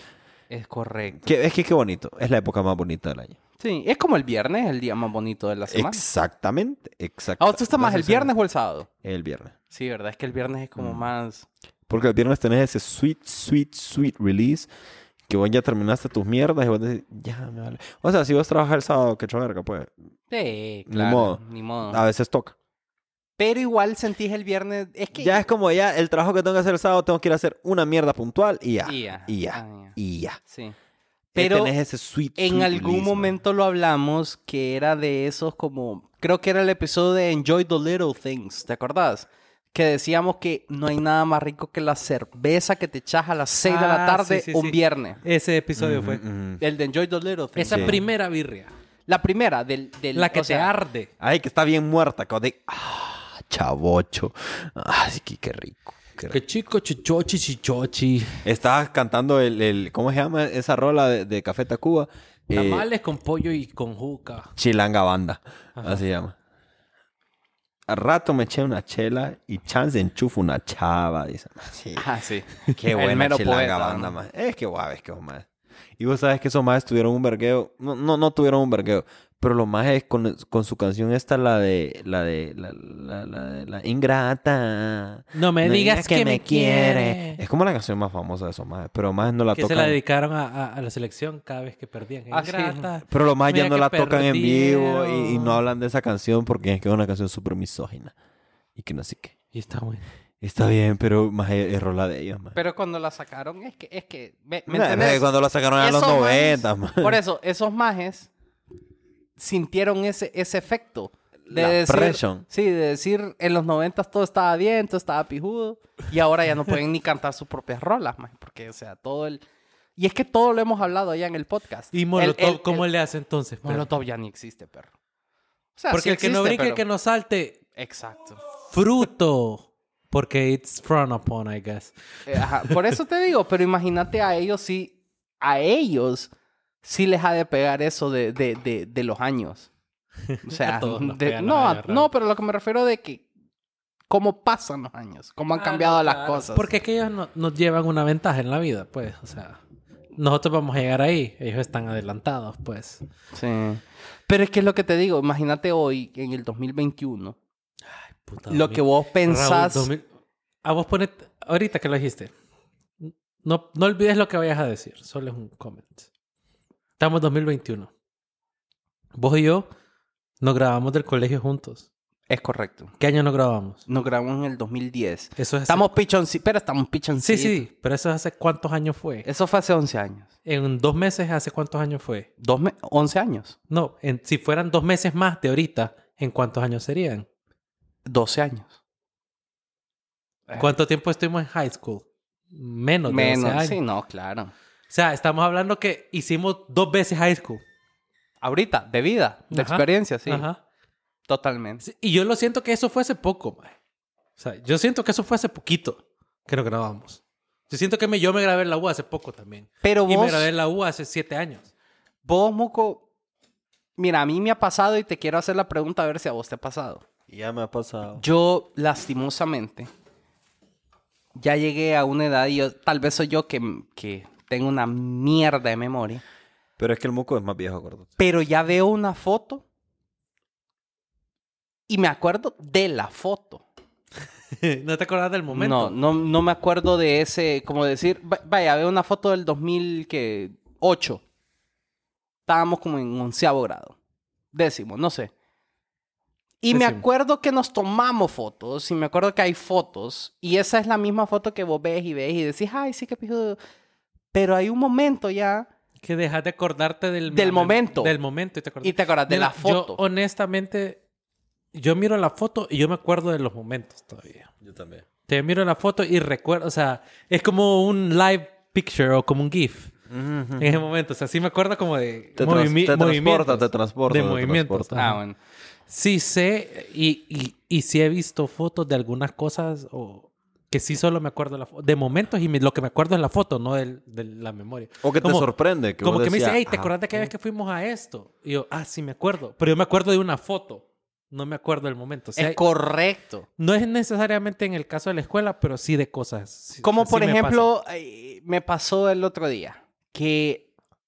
es correcto. Que- es que qué bonito, es la época más bonita del año. Sí, es como el viernes, el día más bonito de la semana. Exactamente, exacto. Ah, ¿tú estás más el viernes o el sábado? El viernes. Sí, ¿verdad? Es que el viernes es como Mm. más... Porque el viernes tenés ese sweet, sweet, sweet release que vos ya terminaste tus mierdas y vos decís, ya me vale. O sea, si vos trabajas el sábado, que verga, pues Sí, Ni claro. modo. Ni modo. a veces toca. Pero igual sentís el viernes... Es que... Ya es como ya el trabajo que tengo que hacer el sábado, tengo que ir a hacer una mierda puntual y ya. Y ya. Y ya. Ah, ya. Y ya. Sí. Pero tenés ese sweet, en sweet algún release, man. momento lo hablamos que era de esos como... Creo que era el episodio de Enjoy the Little Things. ¿Te acordás? Que decíamos que no hay nada más rico que la cerveza que te echas a las 6 de la Ah, tarde sí, sí, un sí. viernes. Ese episodio fue. El de Enjoy the Little Things. Esa Sí. primera birria. La primera del... del La que o sea, te arde. Ay, que está bien muerta. vos de- Ah, chavocho. Ay, qué, qué rico. Que chico, chichochi, chichochi. Estabas cantando el, el- ¿Cómo se llama esa rola de, de Café Tacuba? Eh, Tamales con pollo y con juca. Chilanga Banda. Así se llama. Al rato me eché una chela y chance enchufo una chava. Dice, sí. Ah, sí. Qué (laughs) buena chilanga poeta, banda, ¿no? más. Es que guau, es que más. Y vos sabes que esos más tuvieron un vergueo. No, no, no tuvieron un vergueo. Pero lo más es con, con su canción esta, la de. La de. La, la, la, la ingrata. No me digas que, me quiere. Es como la canción más famosa de esos más. Pero más no la Que se tocan. la dedicaron a, a- a la selección cada vez que perdían. Ah, sí. Pero lo más ya no la tocan en vivo y, no hablan de esa canción porque es que es una canción súper misógina. Y que no sé qué. Y está muy... Está bien, pero más es, es rola de ellos. Pero cuando la sacaron, es que... Es que ¿me, cuando la sacaron en los Esos 90, majes- man. Por eso, esos majes sintieron ese, ese efecto. De La decir, presión. Sí, de decir, en los noventas todo estaba bien, todo estaba pijudo. Y ahora ya no pueden ni cantar sus propias rolas, maje, Porque, o sea, todo el... Y es que todo lo hemos hablado ya en el podcast. ¿Y Molotov el- cómo el- le hace entonces? perro? Molotov ya ni existe, perro. O sea, Porque sí el que no existe, brinque, el que no salte, Exacto. fruto. Porque it's frowned upon, I guess. Eh, ajá, Por eso te digo, pero imagínate a ellos sí, a ellos sí les ha de pegar eso de, de, de, de los años. O sea, (laughs) A todos nos de- pegan los no, a- no, pero lo que me refiero de que cómo pasan los años, cómo han Ah, cambiado no, las claro. cosas. Porque es que ellos no- nos llevan una ventaja en la vida, pues. O sea, nosotros vamos a llegar ahí. Ellos están adelantados, pues. Sí. Pero es que es lo que te digo, imagínate hoy, en el 2021, Puta, lo que vos pensás... Raúl, 2000 A vos ponet... Ahorita que lo dijiste. No, no olvides lo que vayas a decir. Solo es un comment. Estamos en 2021. Vos y yo nos grabamos del colegio juntos. Es correcto. ¿Qué año nos grabamos? Nos grabamos en el 2010. Eso es Estamos pichoncitos, pero estamos Sí, pichoncitos. sí. Pero eso hace cuántos años fue. Eso fue hace 11 años. En dos meses, ¿hace cuántos años fue? Dos me- 11 años. No, en- si fueran dos meses más de ahorita, ¿en cuántos años serían? 12 años. ¿Cuánto tiempo estuvimos en high school? Menos de 12 Menos, años. sí, no, claro. O sea, estamos hablando que hicimos dos veces high school. Ahorita, de vida, de Ajá, experiencia, sí. Ajá. Totalmente. Sí, Y yo lo siento que eso fue hace poco, mae. O sea, yo siento que eso fue hace poquito que nos grabamos. Yo siento que me, yo me grabé en la U hace poco también. Pero Y me vos, grabé en la U hace siete años. vos, Moco, mira, a mí me ha pasado y te quiero hacer la pregunta a ver si a vos te ha pasado. Ya me ha pasado. Yo, lastimosamente, ya llegué a una edad y yo, tal vez soy yo que, que tengo una mierda de memoria, Pero es que el moco es más viejo, acuérdate. pero ya veo una foto y me acuerdo de la foto. (laughs) ¿No te acordás del momento? No, no, no me acuerdo de ese, como decir, va- vaya, veo una foto del 2008. Estábamos como en onceavo grado. Décimo, no sé. Y me acuerdo que nos tomamos fotos y me acuerdo que hay fotos y esa es la misma foto que vos ves y ves y decís, ay, sí, qué pijudo. Pero hay un momento ya Que dejas de acordarte del, Del momento. Del momento y te acordás. y te acordás de Mira, la foto. Yo, honestamente, yo miro la foto y yo me acuerdo de los momentos todavía. Yo también. Te miro la foto y recuerdo, o sea, es como un live picture o como un GIF. En ese momento. O sea, sí me acuerdo como de Te, movimi- te transporta, movimientos. te transporta. De te movimientos. transporta. Ah, bueno. Sí sé y, y, y sí he visto fotos de algunas cosas o que sí solo me acuerdo de, la de momentos y me- lo que me acuerdo es la foto, no del- de, la memoria. O que te sorprende. Que como que me dice, hey, ¿te "Ah, acuerdas de aquella vez que fuimos a esto? Y yo, ah, sí me acuerdo. Pero yo me acuerdo de una foto. No me acuerdo del momento. O sea, Es correcto. no es necesariamente en el caso de la escuela, pero sí de cosas. Sí- Como o sea, por me ejemplo, eh, me pasó el otro día que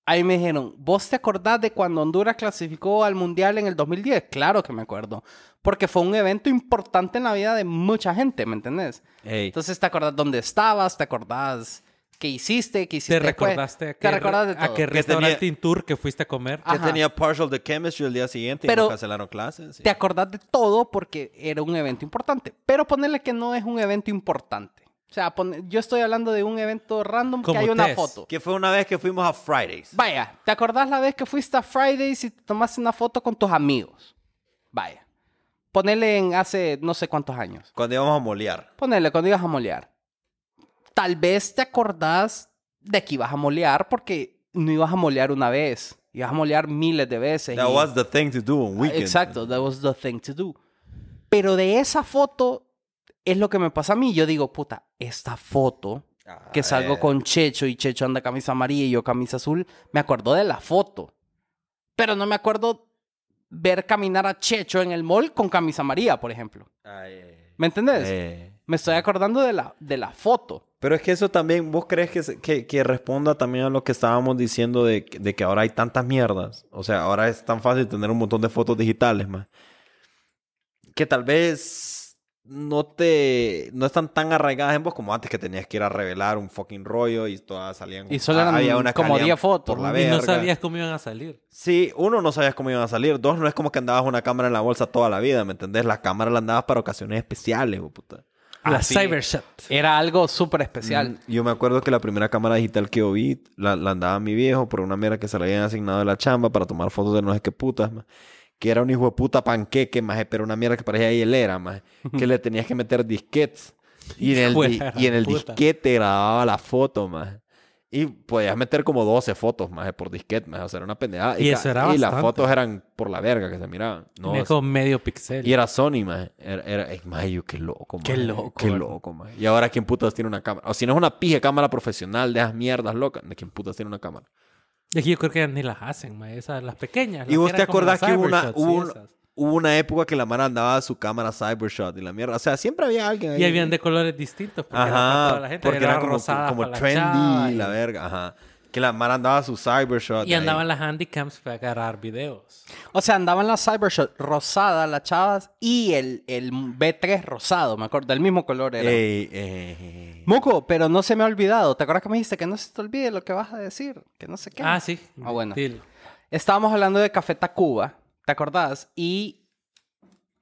ahí me dijeron, ¿vos te acordás de cuando Honduras clasificó al Mundial en el 2010? Claro que me acuerdo. Porque fue un evento importante en la vida de mucha gente, ¿me entendés? Ey, Entonces te acordás dónde estabas, te acordás qué hiciste, qué hiciste. ¿Te recordaste a qué, Te recordás de a todo. qué tenía- restaurante in tour que fuiste a comer? Que tenía partial de chemistry el día siguiente y Pero- nos cancelaron clases. sí. Te acordás de todo porque era un evento importante. Pero ponerle que no es un evento importante. O sea, pone- yo estoy hablando de un evento random que Como hay una test. foto. Que fue una vez que fuimos a Fridays. Vaya, ¿te acordás la vez que fuiste a Fridays y te tomaste una foto con tus amigos? Vaya. Ponele en hace no sé cuántos años. Cuando íbamos a molear. Ponele cuando ibas a molear. Tal vez te acordás de que ibas a molear porque no ibas a molear una vez. Ibas a molear miles de veces. That y- was the thing to do on weekends. Exacto, that was the thing to do. Pero de esa foto es lo que me pasa a mí. Yo digo, puta, esta foto que salgo Ah, con Checho y Checho anda camisa amarilla y yo camisa azul, me acuerdo de la foto. Pero no me acuerdo ver caminar a Checho en el mall con camisa amarilla, por ejemplo. Ay, ¿Me entendés? eh. Me estoy acordando de la, de la foto. Pero es que eso también, ¿vos crees que, que, que responda también a lo que estábamos diciendo de, de que ahora hay tantas mierdas? O sea, ahora es tan fácil tener un montón de fotos digitales, más. Que tal vez no te... No están tan arraigadas en vos como antes que tenías que ir a revelar un fucking rollo y todas salían... Y solo ah, eran había que como salían 10 fotos, Por la ¿no? y no verga. sabías cómo iban a salir. Sí, uno, no sabías cómo iban a salir. Dos, no es como que andabas una cámara en la bolsa toda la vida, ¿me entendés? La cámara la andabas para ocasiones especiales, hijo de puta. La Así. Cybershot. Era algo súper especial. Mm, Yo me acuerdo que la primera cámara digital que yo vi la, la andaba mi viejo por una mierda que se le habían asignado de la chamba para tomar fotos de no sé qué putas, ma. Que era un hijo de puta panqueque, más pero una mierda que parecía hielera, más Que le tenías que meter disquetes. Y en el, di- y en el disquete grababa la foto, más Y podías meter como 12 fotos, más por disquete, más O sea, era una pendejada. Y ca- eso era Y las fotos eran por la verga que se miraban. No, Tenía como medio pixel. y era Sony, más Era, era, maje, yo, qué loco, Qué maje. loco, Qué ¿verdad? loco, maje. Y ahora, ¿quién putas tiene una cámara? O si no es una pija cámara profesional de esas mierdas locas, ¿de quién putas tiene una cámara? Es que yo creo que ni las hacen, ma, esas, las pequeñas. ¿Y las vos que te acordás que hubo una, y hubo, un- hubo una época que la mara andaba a su cámara Cybershot y la mierda? O sea, siempre había alguien ahí. Y habían de colores distintos. Porque era Ajá, toda la gente. porque era era como, como trendy, y- la verga, ajá. Que la mara andaba a su Cybershot. Y andaban las handicaps para agarrar videos. O sea, andaban las Cybershot rosada, las chavas, y el, el B3 rosado, me acuerdo, del mismo color era. Ey, ey, ey. Muco, pero no se me ha olvidado. ¿Te acuerdas que me dijiste que no se te olvide lo que vas a decir? Que no sé qué. Ah, sí. Ah, bueno. Dilo. Estábamos hablando de Café Tacuba, ¿te acordás? Y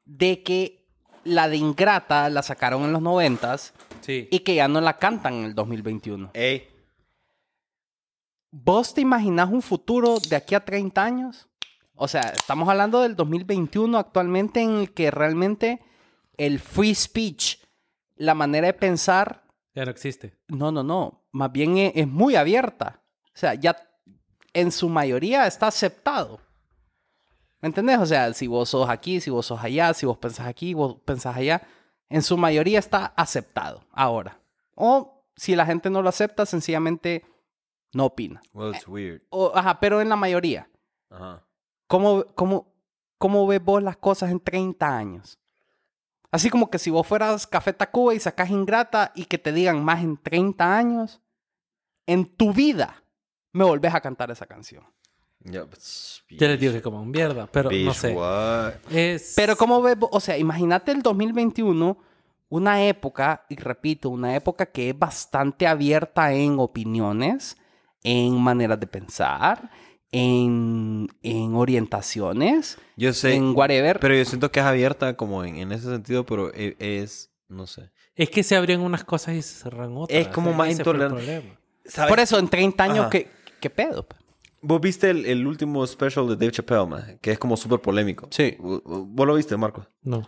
de que la de Ingrata la sacaron en los noventas Sí. y que ya no la cantan en el 2021. Ey. ¿Vos te imaginás un futuro de aquí a 30 años? O sea, estamos hablando del 2021 actualmente en el que realmente el free speech, la manera de pensar, Ya no existe. no, no, no, más bien e- es, muy abierta. O sea, ya en su mayoría está aceptado. ¿Me entendés? O sea, si vos sos aquí, si vos sos allá, si vos pensás aquí, vos pensás allá, en su mayoría está aceptado ahora. O si la gente no lo acepta, sencillamente no opina. Well, it's weird. O, ajá, pero en la mayoría. Ajá. ¿Cómo, cómo, ¿Cómo ves vos las cosas en 30 años? Así como que si vos fueras Café Tacuba y sacás Ingrata y que te digan más en 30 años, en tu vida me volvés a cantar esa canción. Yeah, but s- Yo les digo que como mierda, pero no sé. Es... Pero ¿cómo ves vos? O sea, imagínate el 2021, una época, y repito, una época que es bastante abierta en opiniones, en maneras de pensar, en, en orientaciones, Yo sé, en whatever. pero yo siento que es abierta como en, en ese sentido, pero e- es, no sé. Es que se abren unas cosas y se cerran otras. Es como Ese más intolerante. Por eso, en 30 años. ¿qué, ¿qué pedo? pues? Vos viste el, el último special de Dave Chappelle, man, que es como súper polémico. Sí. ¿Vos lo viste, Marcos? No.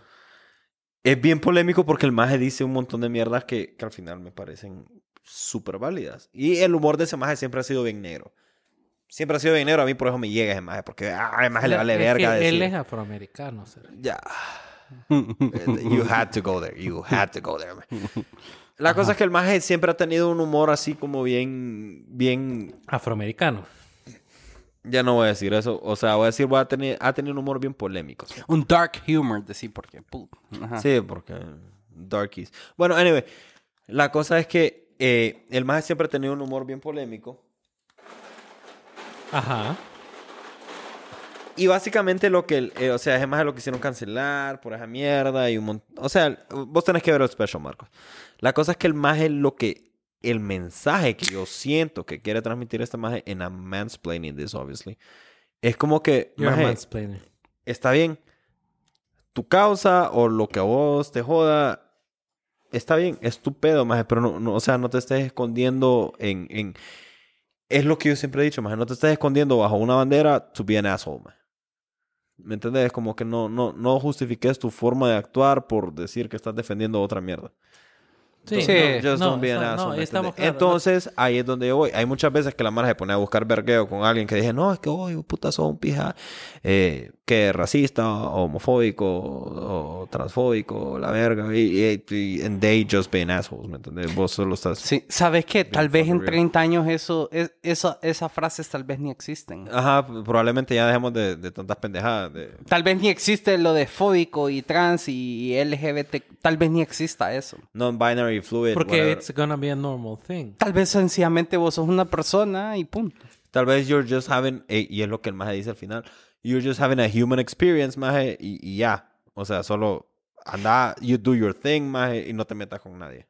Es bien polémico porque el maje dice un montón de mierdas que, que al final me parecen súper válidas. Y el humor de ese maje siempre ha sido bien negro. Siempre ha sido bien negro. A mí por eso me llega ese maje. Porque ah, ese maje le vale Es que verga Él decir. es afroamericano. Ya. you had to go there. You had to go there. man. La cosa es que el maje siempre ha tenido un humor así como bien... Bien... Afroamericano. Ya no voy a decir eso. O sea, voy a decir... Voy a tener, ha tenido un humor bien polémico. sí. Un dark humor, decir, porque. Ajá. Sí, porque Darkies. Bueno, anyway, la cosa es que eh, el maje siempre ha tenido un humor bien polémico. Ajá. Y básicamente lo que, eh, o sea, es más lo quisieron cancelar por esa mierda y un montón. O sea, vos tenés que ver el special, Marcos. La cosa es que el maje lo que, el mensaje que yo siento que quiere transmitir este maje en a mansplaining this, obviously, es como que, maje, está bien. Tu causa o lo que a vos te joda, está bien, es tu pedo, maje, pero no, no, o sea, no te estés escondiendo en, en... Es lo que yo siempre he dicho, maje, no te estés escondiendo bajo una bandera to be an asshole, maje. ¿Me entiendes? Como que no, no, no justifiques tu forma de actuar por decir que estás defendiendo otra mierda. Sí, Sí. no, Just no, don't be an no, asshole, Entonces, ahí es donde yo voy. Hay muchas veces que la mara se pone a buscar vergueo con alguien que dije, no, es que hoy, puta, sos un pija eh, que racista, o homofóbico, o, o transfóbico, la verga. Y, y, y- and they just being assholes, ¿me entiendes? Vos solo estás... Sí, ¿sabes qué? Tal vez en fucking real. 30 años eso, es, esa, esas frases tal vez ni existen. Ajá, probablemente ya dejemos de, de tantas pendejadas. de- Tal vez ni existe lo de fóbico y trans y LGBT. Tal vez ni exista eso. Non-binary, fluid, Porque whatever. it's gonna be a normal thing. Tal vez sencillamente vos sos una persona y punto. Tal vez you're just having, y es lo que el maje dice al final, you're just having a human experience, maje, y, y ya. O sea, solo anda, you do your thing, maje, y no te metas con nadie.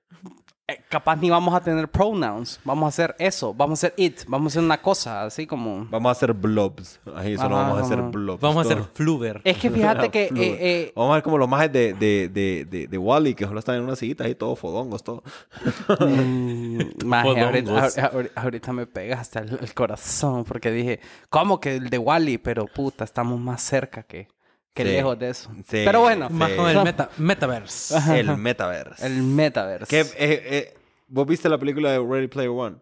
Eh, capaz ni vamos a tener pronouns. Vamos a hacer eso. Vamos a hacer it. Vamos a hacer una cosa así como... Vamos a hacer blobs. Ahí solo Ajá, vamos a hacer ajá. blobs. Vamos a hacer fluver. Es que fíjate que... Eh, eh, Vamos a ver como los majes de, de, de, de, de Wally, que solo están en una sillita ahí, todos fodongos, todo. Mm, maje, ahorita, Fodongos. ahor- ahorita me pegas hasta el, el corazón porque dije, ¿cómo que el de Wally? Pero puta, estamos más cerca que, que Sí. lejos de eso. Sí. Pero bueno, Más Sí. con el meta metaverse. El metaverse. el metaverse. Que, eh, eh, ¿Vos viste la película de Ready Player One?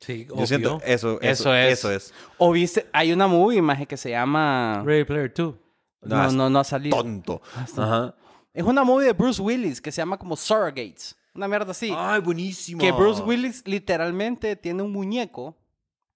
Sí, Yo siento eso, eso, Eso es. Eso es. O viste, hay una movie, maje, que se llama... Ready Player 2. No, es no, no ha salido. Tonto. Ajá. Es una movie de Bruce Willis que se llama como Surrogates. Una mierda así. Ay, buenísimo. que Bruce Willis literalmente tiene un muñeco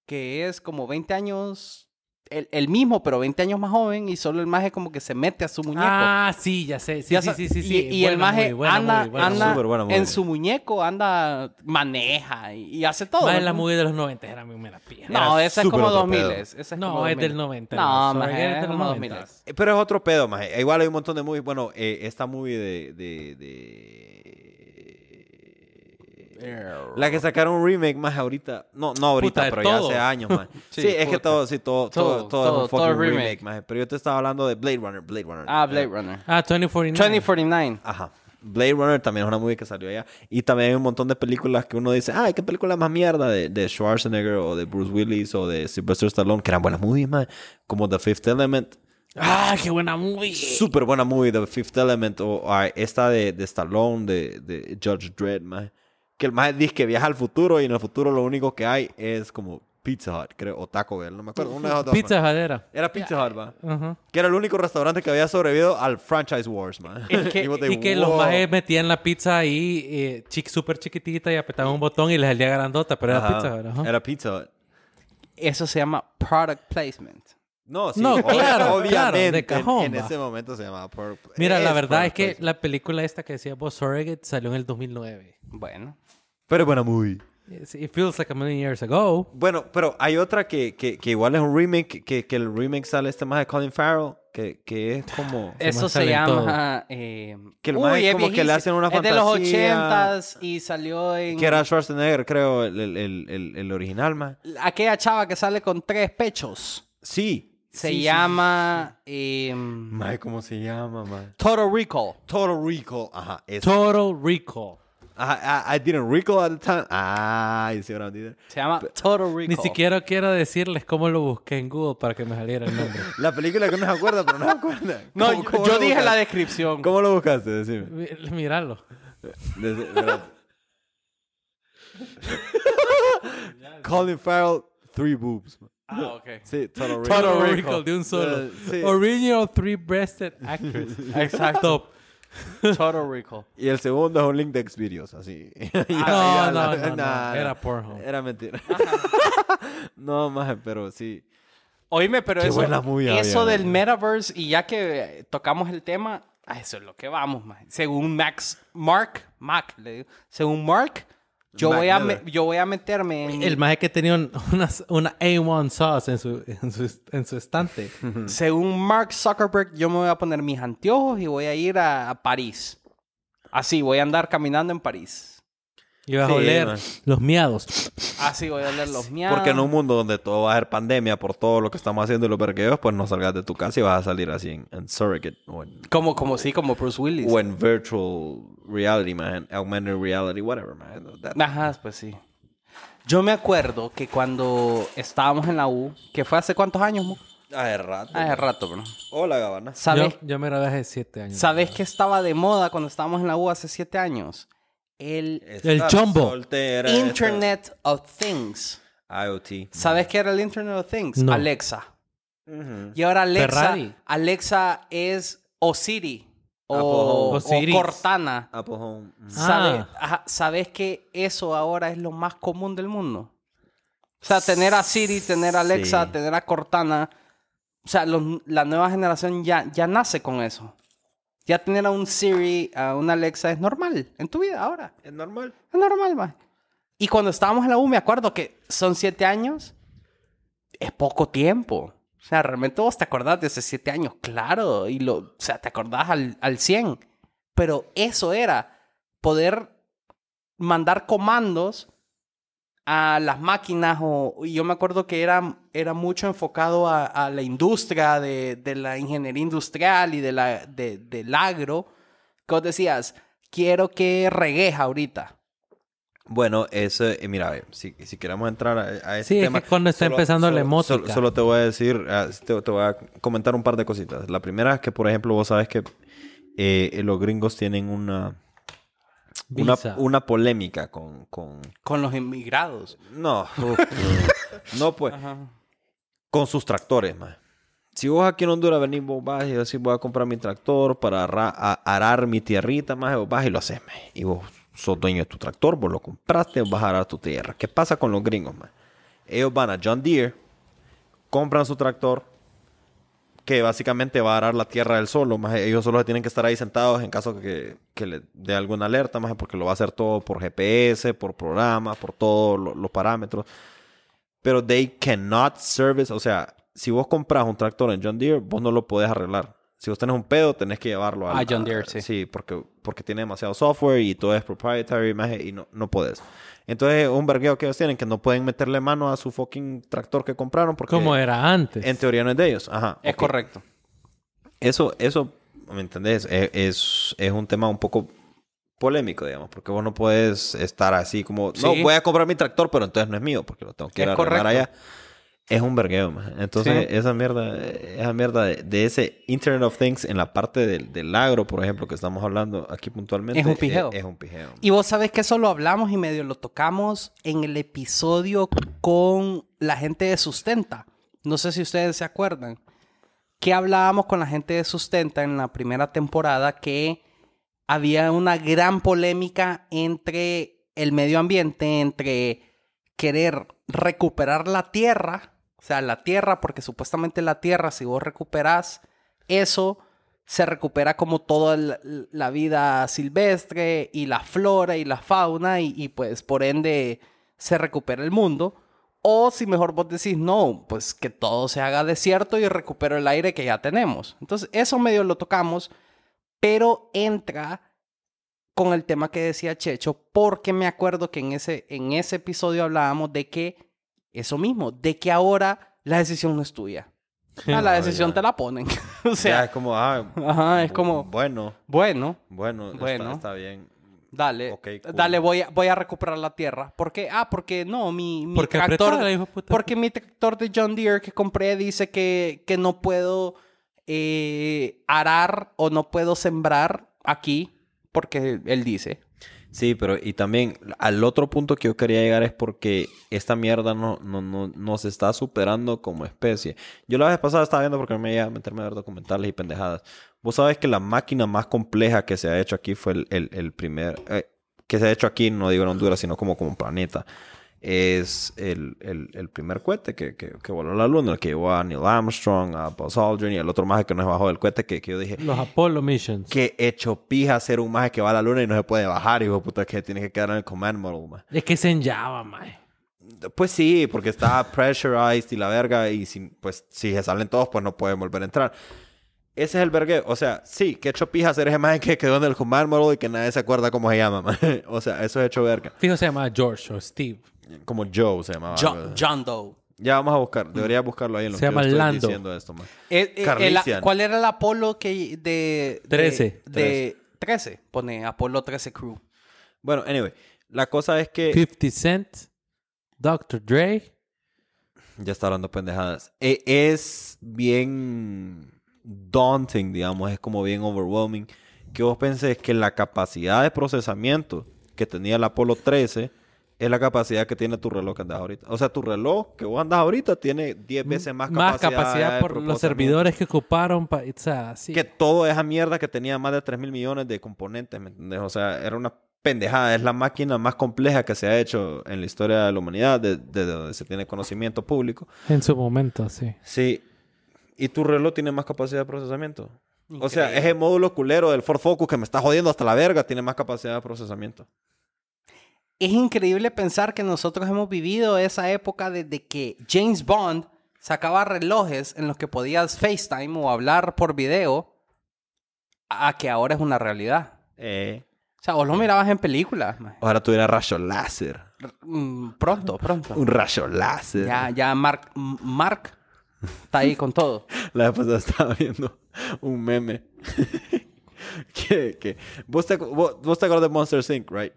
que es como 20 años, el, el mismo, pero 20 años más joven y solo el maje como que se mete a su muñeco. Ah, sí, ya sé. Sí, Ya sí, sa- sí, sí, y, sí. y el Buena maje movie, buena anda, movie, buena anda movie. en su muñeco, anda, maneja y, y hace todo. Más en ¿no? la movie de los 90 era muy mera pija. No, Era esa es como otro 2000. pedo. Esa es No, como es 2000. del 90, No, no, maje, es es del como 90. 2000. Eh, Pero es otro pedo, maje. Igual hay un montón de movies. Bueno, eh, esta movie de, de, de... La que sacaron un remake más ahorita. No, no ahorita, Puta, pero ya hace años, más. (laughs) sí, Sí, es que todo, sí, todo, todo, Todo, todo, es todo, un fucking remake. remake, maje. Pero yo te estaba hablando de Blade Runner, Blade Runner. Ah, Blade Eh, Runner. Ah, 2049. 2049. Ajá. Blade Runner también es una movie que salió allá. Y también hay un montón de películas que uno dice, ay, qué película más mierda de, de Schwarzenegger o de Bruce Willis o de Sylvester Stallone, que eran buenas movies, man. Como The Fifth Element. Ah, qué buena movie. Súper buena movie, The Fifth Element. O ah, esta de, de Stallone, de, de Judge Dredd, man. Que el más dice que viaja al futuro y en el futuro lo único que hay es como Pizza Hut, creo, o Taco Bell, no me acuerdo. Una de las dos, Pizza man. Jadera. Era Pizza Hut, man. Que era el único restaurante que había sobrevivido al franchise wars, man. Que- Y que (laughs) los majes metían la pizza ahí eh, chic, súper chiquitita y apretaban un botón y les salía grandota, pero era pizza Hut, ajá. Era Pizza Hut. Eso se llama product placement. No, sí, No, claro, obviamente. claro, de en- cajón, En, ese momento se llamaba Pur- Mira, la verdad es que placement. la película esta que decía vos, Surrogate, salió en el 2009. Bueno. Pero es buena movie. It feels like a million years ago. Bueno, pero hay otra que, que, que igual es un remake, que, que el remake sale este más de Colin Farrell, que, que es como... Se Eso se llama... eh, Que el uy, maje es como que le hacen una Es de los fantasía. ochentas y salió en... Que era Schwarzenegger, creo, el, el, el, el, el original, más. Aquella chava que sale con tres pechos. Sí. Se Sí, sí, llama... eh, Mae, ¿cómo se llama, mae? Total Recall. Total Recall. Ajá, eso. Total Recall. I, I didn't recall at the time. Ah, you see what I did there? Se llama Total Recall. Ni siquiera quiero decirles cómo lo busqué en Google para que me saliera el nombre. (laughs) La película que no se acuerda, pero no se acuerda. (laughs) No, ¿Cómo- yo, cómo yo lo dije la descripción. ¿Cómo lo buscaste? Decime. Míralo. (laughs) Colin Farrell, three boobs. Ah, ok. Sí, Total Recall. Total Recall. De un solo. Sí. Original three-breasted actress. Exacto. (laughs) Total Recall. Y el segundo es un link de Xvideos, así. (laughs) No, Ya, no, ya, no, nah, (laughs) no. Era. Pornhub. Era mentira. no, más, pero sí. Oíme, pero Qué eso, buena movie eso había, del man. metaverse, y ya que eh, tocamos el tema, a eso es lo que vamos, man. Según Max, Mark, Mac, le digo, según Mark, yo Mac voy, a me- yo voy a meterme en... El maje que tenía un- (laughs) una, una A1 sauce en su, en su, en su estante. (laughs) Según Mark Zuckerberg, yo me voy a poner mis anteojos y voy a ir a, a París. Así, voy a andar caminando en París. Y vas Sí, a oler man. los miados. Así voy a oler los miados. (laughs) Porque en un mundo donde todo va a ser pandemia por todo lo que estamos haciendo y los vergueos, pues no salgas de tu casa y vas a salir así en, en surrogate o en, Como, como sí, como Bruce Willis. o en virtual reality, man. Augmented reality, whatever, man. That- Ajá, pues sí. Yo me acuerdo que cuando estábamos en la U, que fue hace cuántos años, mo? Hace rato. Hace rato, bro. Hola, Gabana. ¿Sabes, Yo, yo me gradué hace siete años. ¿Sabes qué estaba de moda cuando estábamos en la U hace siete años? El El chombo. soltera, Internet of Things. IoT. ¿Sabes qué era el Internet of Things? No. Alexa. Y ahora Alexa, Ferrari. Alexa es o Siri o, Home. o. Cortana. Apple Home. Ujú. ¿Sabes, Ah. ajá, ¿Sabes que eso ahora es lo más común del mundo? O sea, tener a Siri, tener a Alexa, Sí. tener a Cortana. O sea, los- la nueva generación ya, ya nace con eso. Ya tener a un Siri, a una Alexa es normal en tu vida ahora. Es normal. Es normal, man. Y cuando estábamos en la U, me acuerdo que son siete años. Es poco tiempo. O sea, realmente vos te acordás de esos siete años, claro. Y lo, o sea, te acordás al, al 100. Pero eso era poder mandar comandos a las máquinas. O, yo me acuerdo que era, era mucho enfocado a, a la industria, de, de la ingeniería industrial y de la, de- del agro. Que vos decías, quiero que regues ahorita. Bueno, eso, eh, mira, eh, si, si queremos entrar a, a ese Sí, es tema. que cuando está empezando la emótica. Solo, solo te voy a decir, ah, te, te voy a comentar un par de cositas. La primera es que, por ejemplo, vos sabes que eh, los gringos tienen una, una, una polémica con, con... Con los inmigrados. No, no pues, Ajá. con sus tractores, más. Si vos aquí en Honduras venís, vos vas y decís, voy a comprar mi tractor para arar mi tierrita, más, vos vas y lo haces. Y vos sos dueño de tu tractor, vos lo compraste, vas a arar tu tierra. ¿Qué pasa con los gringos, más? Ellos van a John Deere, compran su tractor, que básicamente va a arar la tierra del solo, más ellos solo tienen que estar ahí sentados en caso que, que le dé alguna alerta, más porque lo va a hacer todo por GPS, por programa, por todos lo- los parámetros. Pero they cannot service, o sea, si vos compras un tractor en John Deere, vos no lo podés arreglar. Si vos tenés un pedo, tenés que llevarlo A John Deere, sí. Sí, porque, porque tiene demasiado software y todo es proprietary, y no, no podés. Entonces, un vergueo que ellos tienen que no pueden meterle mano a su fucking tractor que compraron porque Como era antes. en teoría no es de ellos. Ajá. Es correcto. Eso, eso, ¿me entendés? Es, es, es un tema un poco polémico, digamos, porque vos no puedes estar así como, no, Sí. voy a comprar mi tractor, pero entonces no es mío, porque lo tengo que ir Es a allá. Es un vergueo, man. Entonces, Sí. esa mierda, esa mierda de, de ese Internet of Things en la parte del, del agro, por ejemplo, que estamos hablando aquí puntualmente. Es un pijeo. Es, es un pijeo. Y vos sabés que eso lo hablamos y medio lo tocamos en el episodio con la gente de Sustenta. No sé si ustedes se acuerdan. Que hablábamos con la gente de Sustenta en la primera temporada que había una gran polémica entre el medio ambiente, entre querer recuperar la tierra, o sea, la tierra, porque supuestamente la tierra, si vos recuperás eso, se recupera como toda la, vida silvestre y la flora y la fauna y, y, pues por ende se recupera el mundo. O si mejor vos decís, no, pues que todo se haga desierto y recupero el aire que ya tenemos. Entonces, eso medio lo tocamos, pero entra con el tema que decía Checho, porque me acuerdo que en ese, en ese episodio hablábamos de que eso mismo, de que ahora la decisión no es tuya. (laughs) Ah, la decisión te la ponen. (laughs) o Ya sea, es como, ah, ajá, es como, Bueno, bueno, bueno, Bueno. Está, bien. dale, cool. dale, voy a, voy a recuperar la tierra. ¿Por qué? Ah, porque no, mi, mi Porque tractor, apretala, porque mi tractor de John Deere que compré dice que, que no puedo eh, arar o no puedo sembrar aquí porque él dice. Sí, pero y también al otro punto que yo quería llegar es porque esta mierda no, no, no, nos está superando como especie. Yo la vez pasada estaba viendo porque me iba a meterme a ver documentales y pendejadas. Vos sabes que la máquina más compleja que se ha hecho aquí fue el, el, primer... eh, que se ha hecho aquí, no digo en Honduras, sino como, como planeta. Es el, el, el primer cohete que, que, que voló a la luna, el que llevó a Neil Armstrong, a Buzz Aldrin y el otro más que no es bajó del cohete que, que yo dije, Los Apollo Missions. que hecho pija ser un maje que va a la luna y no se puede bajar, hijo de puta, que tiene que quedar en el command model, maje. Es que Java, mae. Pues sí, porque está pressurized y la verga, y si, pues si se salen todos, pues no pueden volver a entrar. Ese es el vergue. O sea, sí, que hecho pija ser ese maje que quedó en el command model y que nadie se acuerda cómo se llama, maje. (laughs) O sea, eso es hecho verga. Fijo se llama George o Steve. Como Joe se llamaba. John, John Doe. Ya vamos a buscar. Debería buscarlo ahí en lo Se que yo llama estoy Lando. diciendo esto, maje. Eh, eh, el- ¿Cuál era el Apolo que de... de- Trece. De, 13. Pone Apolo 13 Crew. Bueno, anyway. La cosa es que... 50 Cent, Dr. Dre. Ya está hablando pendejadas. E- es bien daunting, digamos, es como bien overwhelming. Que vos pensés que la capacidad de procesamiento que tenía el Apolo 13 es la capacidad que tiene tu reloj que andas ahorita. O sea, tu reloj que vos andas ahorita tiene 10 veces más capacidad. Más capacidad por los servidores que ocuparon. pa- o sea, sí. Que toda esa mierda que tenía más de 3 mil millones de componentes, ¿me entendés? O sea, era una pendejada. Es la máquina más compleja que se ha hecho en la historia de la humanidad, de- desde donde se tiene conocimiento público. En su momento, sí. Sí. ¿Y tu reloj tiene más capacidad de procesamiento? O sea, ese módulo culero del Ford Focus que me está jodiendo hasta la verga tiene más capacidad de procesamiento. Es increíble pensar que nosotros hemos vivido esa época desde que James Bond sacaba relojes en los que podías FaceTime o hablar por video a que ahora es una realidad. Eh, O sea, vos lo mirabas en películas. ojalá tuviera rayo láser. Mm, Pronto, pronto. Un rayo láser. Ya, ya Mark, Mark está ahí con todo. (laughs) La vez pasada estaba viendo un meme. (laughs) que, que... ¿Vos, te, vos, vos te acuerdas de Monster Inc., right?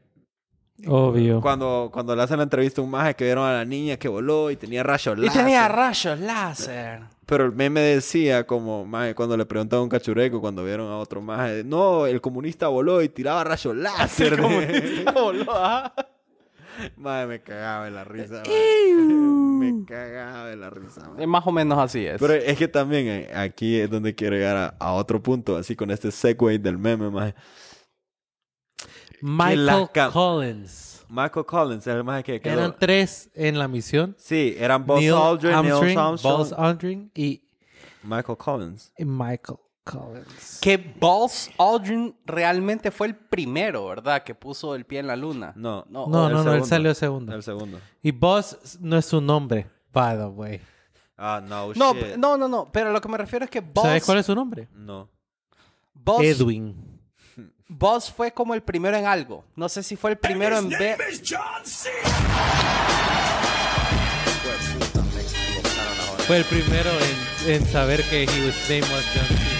Obvio. Cuando, cuando le hacen la entrevista a un maje que vieron a la niña que voló y tenía rayo Y láser. tenía rayos láser. Pero el meme decía como, maje, cuando le preguntaban a un cachureco, cuando vieron a otro maje, no, el comunista voló y tiraba rayos láser. (laughs) voló, Maje, me cagaba de la risa. me cagaba de la risa. maje. Eh, Más o menos así es. Pero es que también eh, aquí es donde quiero llegar a, a otro punto, así con este segue del meme, maje. Michael Collins. Michael Collins, el maje que quedó. Eran tres en la misión. Sí, eran Buzz Neil Aldrin, Neil Armstrong, Armstrong, Buzz Aldrin y Michael Collins. y Michael Collins. que Buzz Aldrin realmente fue el primero, ¿verdad? Que puso el pie en la luna. No. No, No, no, no, él salió segundo. El segundo. Y Buzz no es su nombre, by the way. Ah, no, no, shit. no, no, no. Pero lo que me refiero es que Buzz, ¿Sabes cuál es su nombre? No. Buzz, Edwin. Buzz fue como el primero en algo. No sé si fue el primero en ver. Fue el primero en, en saber que he was name was John Cena.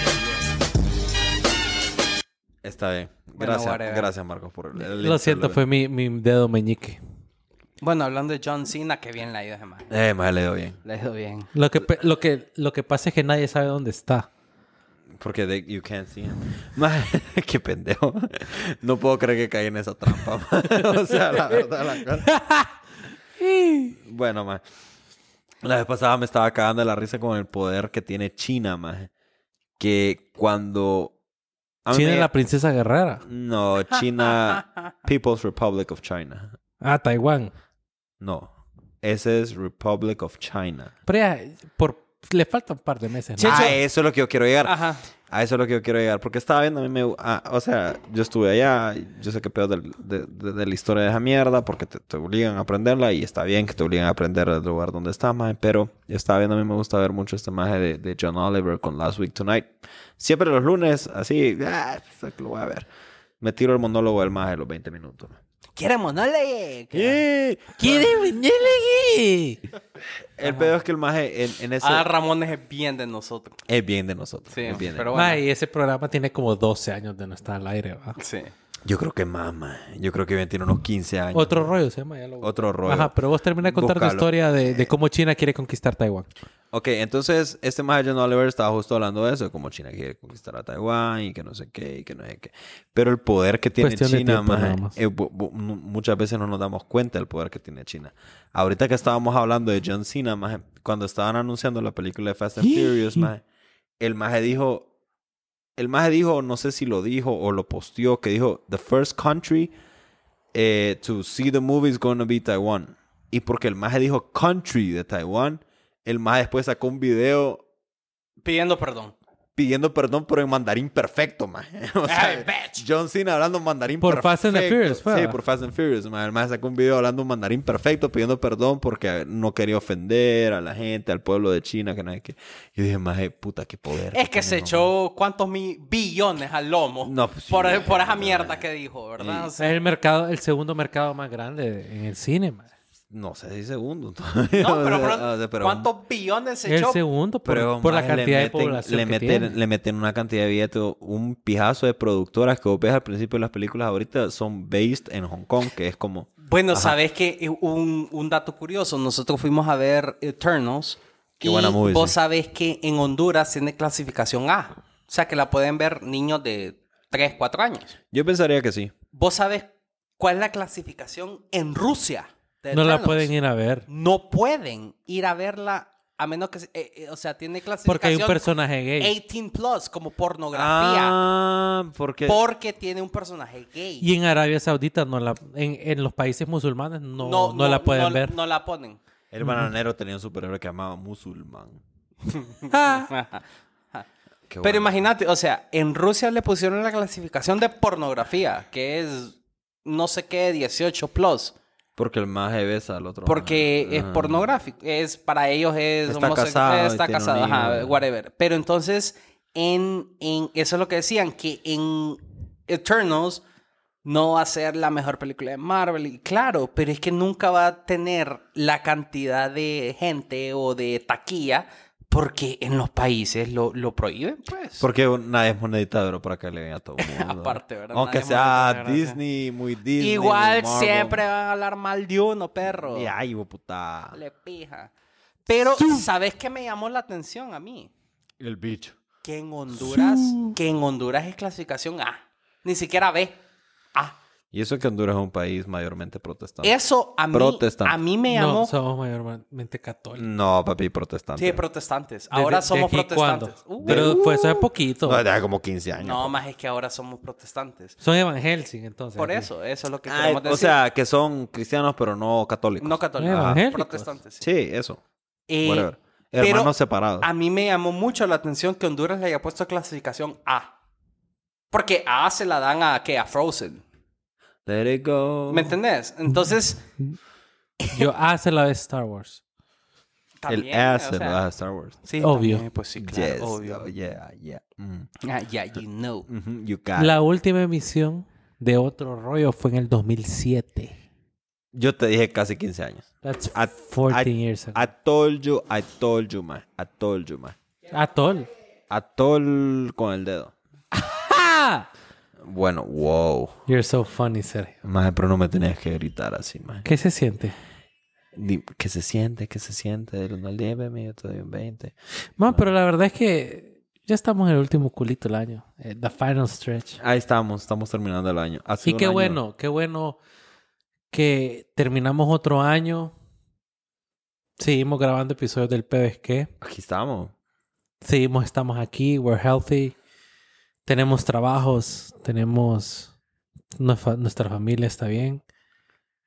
Está bien. Gracias, gracias Marcos por el, el Lo siento, fue mi, mi dedo meñique. Bueno, hablando de John Cena, que bien le ha ido. Eh, me le dio bien. Le ha ido bien. Lo que, lo, que, lo que pasa es que nadie sabe dónde está. Porque they- you can't see him. (laughs) Qué pendejo. No puedo creer que caí en esa trampa. (laughs) o sea, la verdad, la cosa. bueno, más. La vez pasada me estaba cagando de la risa con el poder que tiene China, maje. Que cuando... China me- es la princesa guerrera. No, China... (laughs) People's Republic of China. Ah, Taiwán. No. Ese es Republic of China. Pero ya, por, le faltan un par de meses. ¿no? A eso es lo que yo quiero llegar. Ajá. A eso es lo que yo quiero llegar. Porque estaba viendo, a mí me... ah, o sea, yo estuve allá. Yo sé que peor del- de, de- de la historia de esa mierda. Porque te, te obligan a aprenderla. Y está bien que te obligan a aprender del lugar donde está, maje. Pero yo estaba viendo, a mí me gusta ver mucho este maje de, de John Oliver con Last Week Tonight. Siempre los lunes, así... Ah, lo voy a ver. Me tiro el monólogo del maje de los 20 minutos. ¿Quiere monole? ¡Eh! ¿Quiere venirle? El pedo es que el maje en, en ese... Ah, Ramones es bien de nosotros. Es bien de nosotros. Sí, es bien de pero bueno. Mae, ese programa tiene como 12 años de no estar al aire, ¿va? Sí. Yo creo que más, man. Yo creo que tiene unos 15 años. Otro rollo se llama. Ya lo... Otro rollo. Ajá, pero vos termina de contar tu Búscalo. historia de, de cómo China quiere conquistar Taiwán. Ok, entonces este más John Oliver estaba justo hablando de eso, de cómo China quiere conquistar a Taiwán y que no sé qué y que no sé qué. Pero el poder que tiene Cuestión China, tiempo, maje, más. eh, muchas veces no nos damos cuenta del poder que tiene China. Ahorita que estábamos hablando de John Cena, maje, cuando estaban anunciando la película de Fast and (gasps) Furious, maje, el maje dijo, el maje dijo, no sé si lo dijo o lo posteó, que dijo, the first country eh, to see the movie is going to be Taiwan. Y porque el maje dijo country de Taiwán, el maje después sacó un video Pidiendo perdón. Pidiendo perdón, pero en mandarín perfecto, maje. (laughs) O sea, Ay, bitch. John Cena hablando mandarín Por perfecto. Fast and the Furious, fue, Sí, ¿va? por Fast and Furious. El maje sacó un video hablando un mandarín perfecto, pidiendo perdón porque no quería ofender a la gente, al pueblo de China, que nada que... Yo dije, maje, puta, qué poder. Es que se echó cuántos mi- billones al lomo No, pues sí, por, por esa mierda que dijo, ¿verdad? O Es el mercado, el segundo mercado más grande en el cine, man. No sé si segundo. no, todavía, pero, (laughs) o sea, pero o sea, pero- ¿cuántos billones se El echó? segundo por, Pero por la cantidad de meten- población le que meten, tiene. le meten una cantidad de billetes, un pijazo de productoras que vos ves al principio de las películas ahorita son based en Hong Kong, que es como... Bueno, Ajá. sabes que un, un dato curioso, nosotros fuimos a ver Eternals. Qué y buena movie, Vos sí. sabés que en Honduras tiene clasificación A. O sea, que la pueden ver niños de 3, 4 años. Yo pensaría que sí. ¿Vos sabés cuál es la clasificación en Rusia? De No la pueden ir a ver. No pueden ir a verla a menos que... se- eh, eh, o sea, tiene clasificación... Porque hay un personaje gay. 18 plus, como pornografía. Ah, porque... Porque tiene un personaje gay. Y en Arabia Saudita, no la, en, en los países musulmanes, no, no, la pueden no- ver. No la ponen. El bananero tenía un superhéroe que llamaba musulmán. (laughs) Qué Pero bueno. imagínate, o sea, en Rusia le pusieron la clasificación de pornografía, que es no sé qué, 18 plus. Porque el maje besa al otro. Porque maje. es pornográfico. Es, para ellos es Está homosexual, casado Está casado, ajá, whatever. Pero entonces, en, en, eso es lo que decían, que en Eternals no va a ser la mejor película de Marvel. Y claro, pero es que nunca va a tener la cantidad de gente o de taquilla porque en los países lo, lo prohíben, pues. Porque nadie es moneditador para que le den a todo el (laughs) mundo. Aparte, ¿verdad? Aunque Nadie sea. Disney, muy Disney. Igual muy siempre van a hablar mal de uno, perro. Y ay, hijo puta. Le pija. Pero, ¿sabes qué me llamó la atención a mí? El bicho. Que en Honduras, que en Honduras es clasificación A. Ni siquiera B. A. Y eso que Honduras es un país mayormente protestante. Eso a mí, Protestante. a mí me llamó... no, somos mayormente católicos. No, papi, protestante. Sí, protestantes. Ahora ¿Desde- somos de aquí protestantes. Uh, Pero fue eso hace poquito. No, de como 15 años. no, más es que ahora somos protestantes. Son evangélicos, entonces. Por aquí. eso, eso es lo que Ay, queremos decir. o sea, que son cristianos, pero no católicos. no católicos, Evangélicos. protestantes. sí. Sí, eso. Eh, Whatever. pero Hermanos separados. A mí me llamó mucho la atención que Honduras le haya puesto clasificación A. Porque A se la dan a, ¿qué? A Frozen. Let it go. ¿Me entendés? Entonces, Yo hace la de Star Wars. también... el S o de sea, la Star Wars. Sí, Obvio. también, pues sí, claro, Yes. obvio. oh, yeah, yeah. Mm. Ah, yeah, you know. Mhm, You got La it. última emisión de otro rollo fue en el 2007. Yo te dije casi 15 años. That's I- 14 I- years ago. I told you, I told you, man. I told you, man. Atol. Atol con el dedo. Bueno, wow. You're so funny, Sergio. Más, pero no me tenías que gritar así, man. ¿Qué se siente? ¿Qué se siente? ¿Qué se siente? Del 1 al 10, baby, yo te doy un 20. Man, pero la verdad es que ya estamos en el último culito del año. eh, the final stretch. Ahí estamos, estamos terminando el año. Ha Y sido un qué año- bueno, qué bueno que terminamos otro año. Seguimos grabando episodios del PDSQ. Aquí estamos. Seguimos, estamos aquí, we're healthy. Tenemos trabajos, tenemos... nuestra- familia está bien.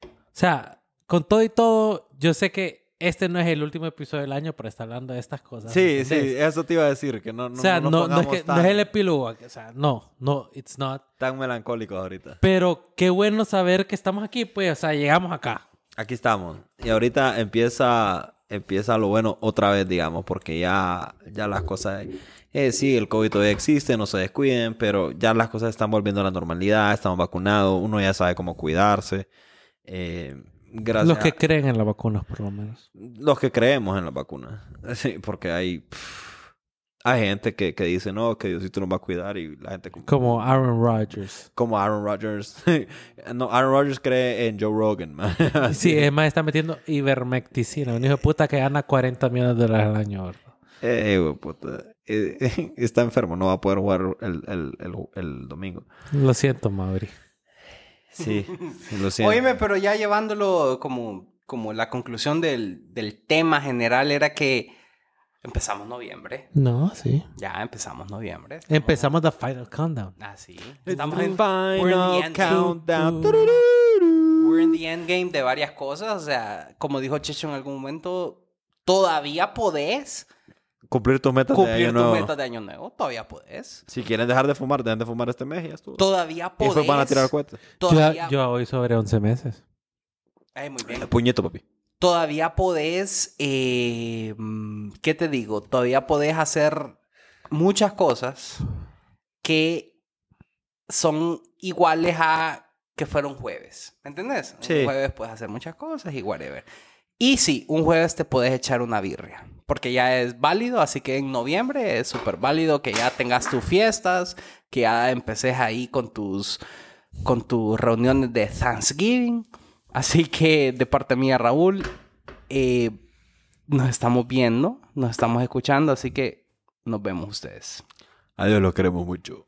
O sea, con todo y todo, yo sé que este no es el último episodio del año para estar hablando de estas cosas. Sí, ¿me sí, eso te iba a decir, que no, no, o sea, no, no, no es, que, no tan, es el epílogo. O sea, no, no, it's not. tan melancólicos ahorita. Pero qué bueno saber que estamos aquí, pues, o sea, llegamos acá. Aquí estamos. Y ahorita empieza, empieza lo bueno otra vez, digamos, porque ya, ya las cosas... Eh, sí, el COVID todavía existe, no se descuiden, pero ya las cosas están volviendo a la normalidad, estamos vacunados, uno ya sabe cómo cuidarse. Eh, gracias Los que a- creen en las vacunas, por lo menos. los que creemos en las vacunas. (laughs) Sí, porque hay... pff, Hay gente que, que dice, no, que Diosito nos va a cuidar y la gente como, Como Aaron Rodgers. como Aaron Rodgers. (laughs) no, Aaron Rodgers cree en Joe Rogan, man. (laughs) Sí, es más, está metiendo ivermecticina. Un hijo de puta que gana 40 millones de dólares al año. Eh, puta. Eh, (laughs) está enfermo, no va a poder jugar el, el, el, el domingo. Lo siento, Mauri. Sí, lo siento. Oíme, pero ya llevándolo como, como la conclusión del, del tema general era que empezamos noviembre. No, sí. Ya empezamos noviembre. Empezamos the final countdown. Ah, sí. Estamos en, we're in final the end countdown. we're in the endgame de varias cosas. O sea, como dijo Checho en algún momento, todavía podés Cumplir tus metas de cumplir año tus nuevo. metas de año nuevo. Todavía podés. Si quieren dejar de fumar, dejen de fumar este mes y ya estuvo. Todavía Y podés. después van a tirar. Yo, Todavía... yo hoy sobre 11 meses. Ay, muy bien. Puñeto, papi. todavía podés, eh, mm, ¿qué te digo? Todavía podés hacer muchas cosas que son iguales a que fueron jueves. ¿Me entendés? Sí. Un jueves puedes hacer muchas cosas y whatever. Y sí, un jueves te puedes echar una birria. Porque ya es válido, así que en noviembre es súper válido que ya tengas tus fiestas, que ya empeces ahí con tus, con tus reuniones de Thanksgiving. Así que de parte mía, Raúl, eh, nos estamos viendo, nos estamos escuchando, así que nos vemos ustedes. Adiós, los queremos mucho.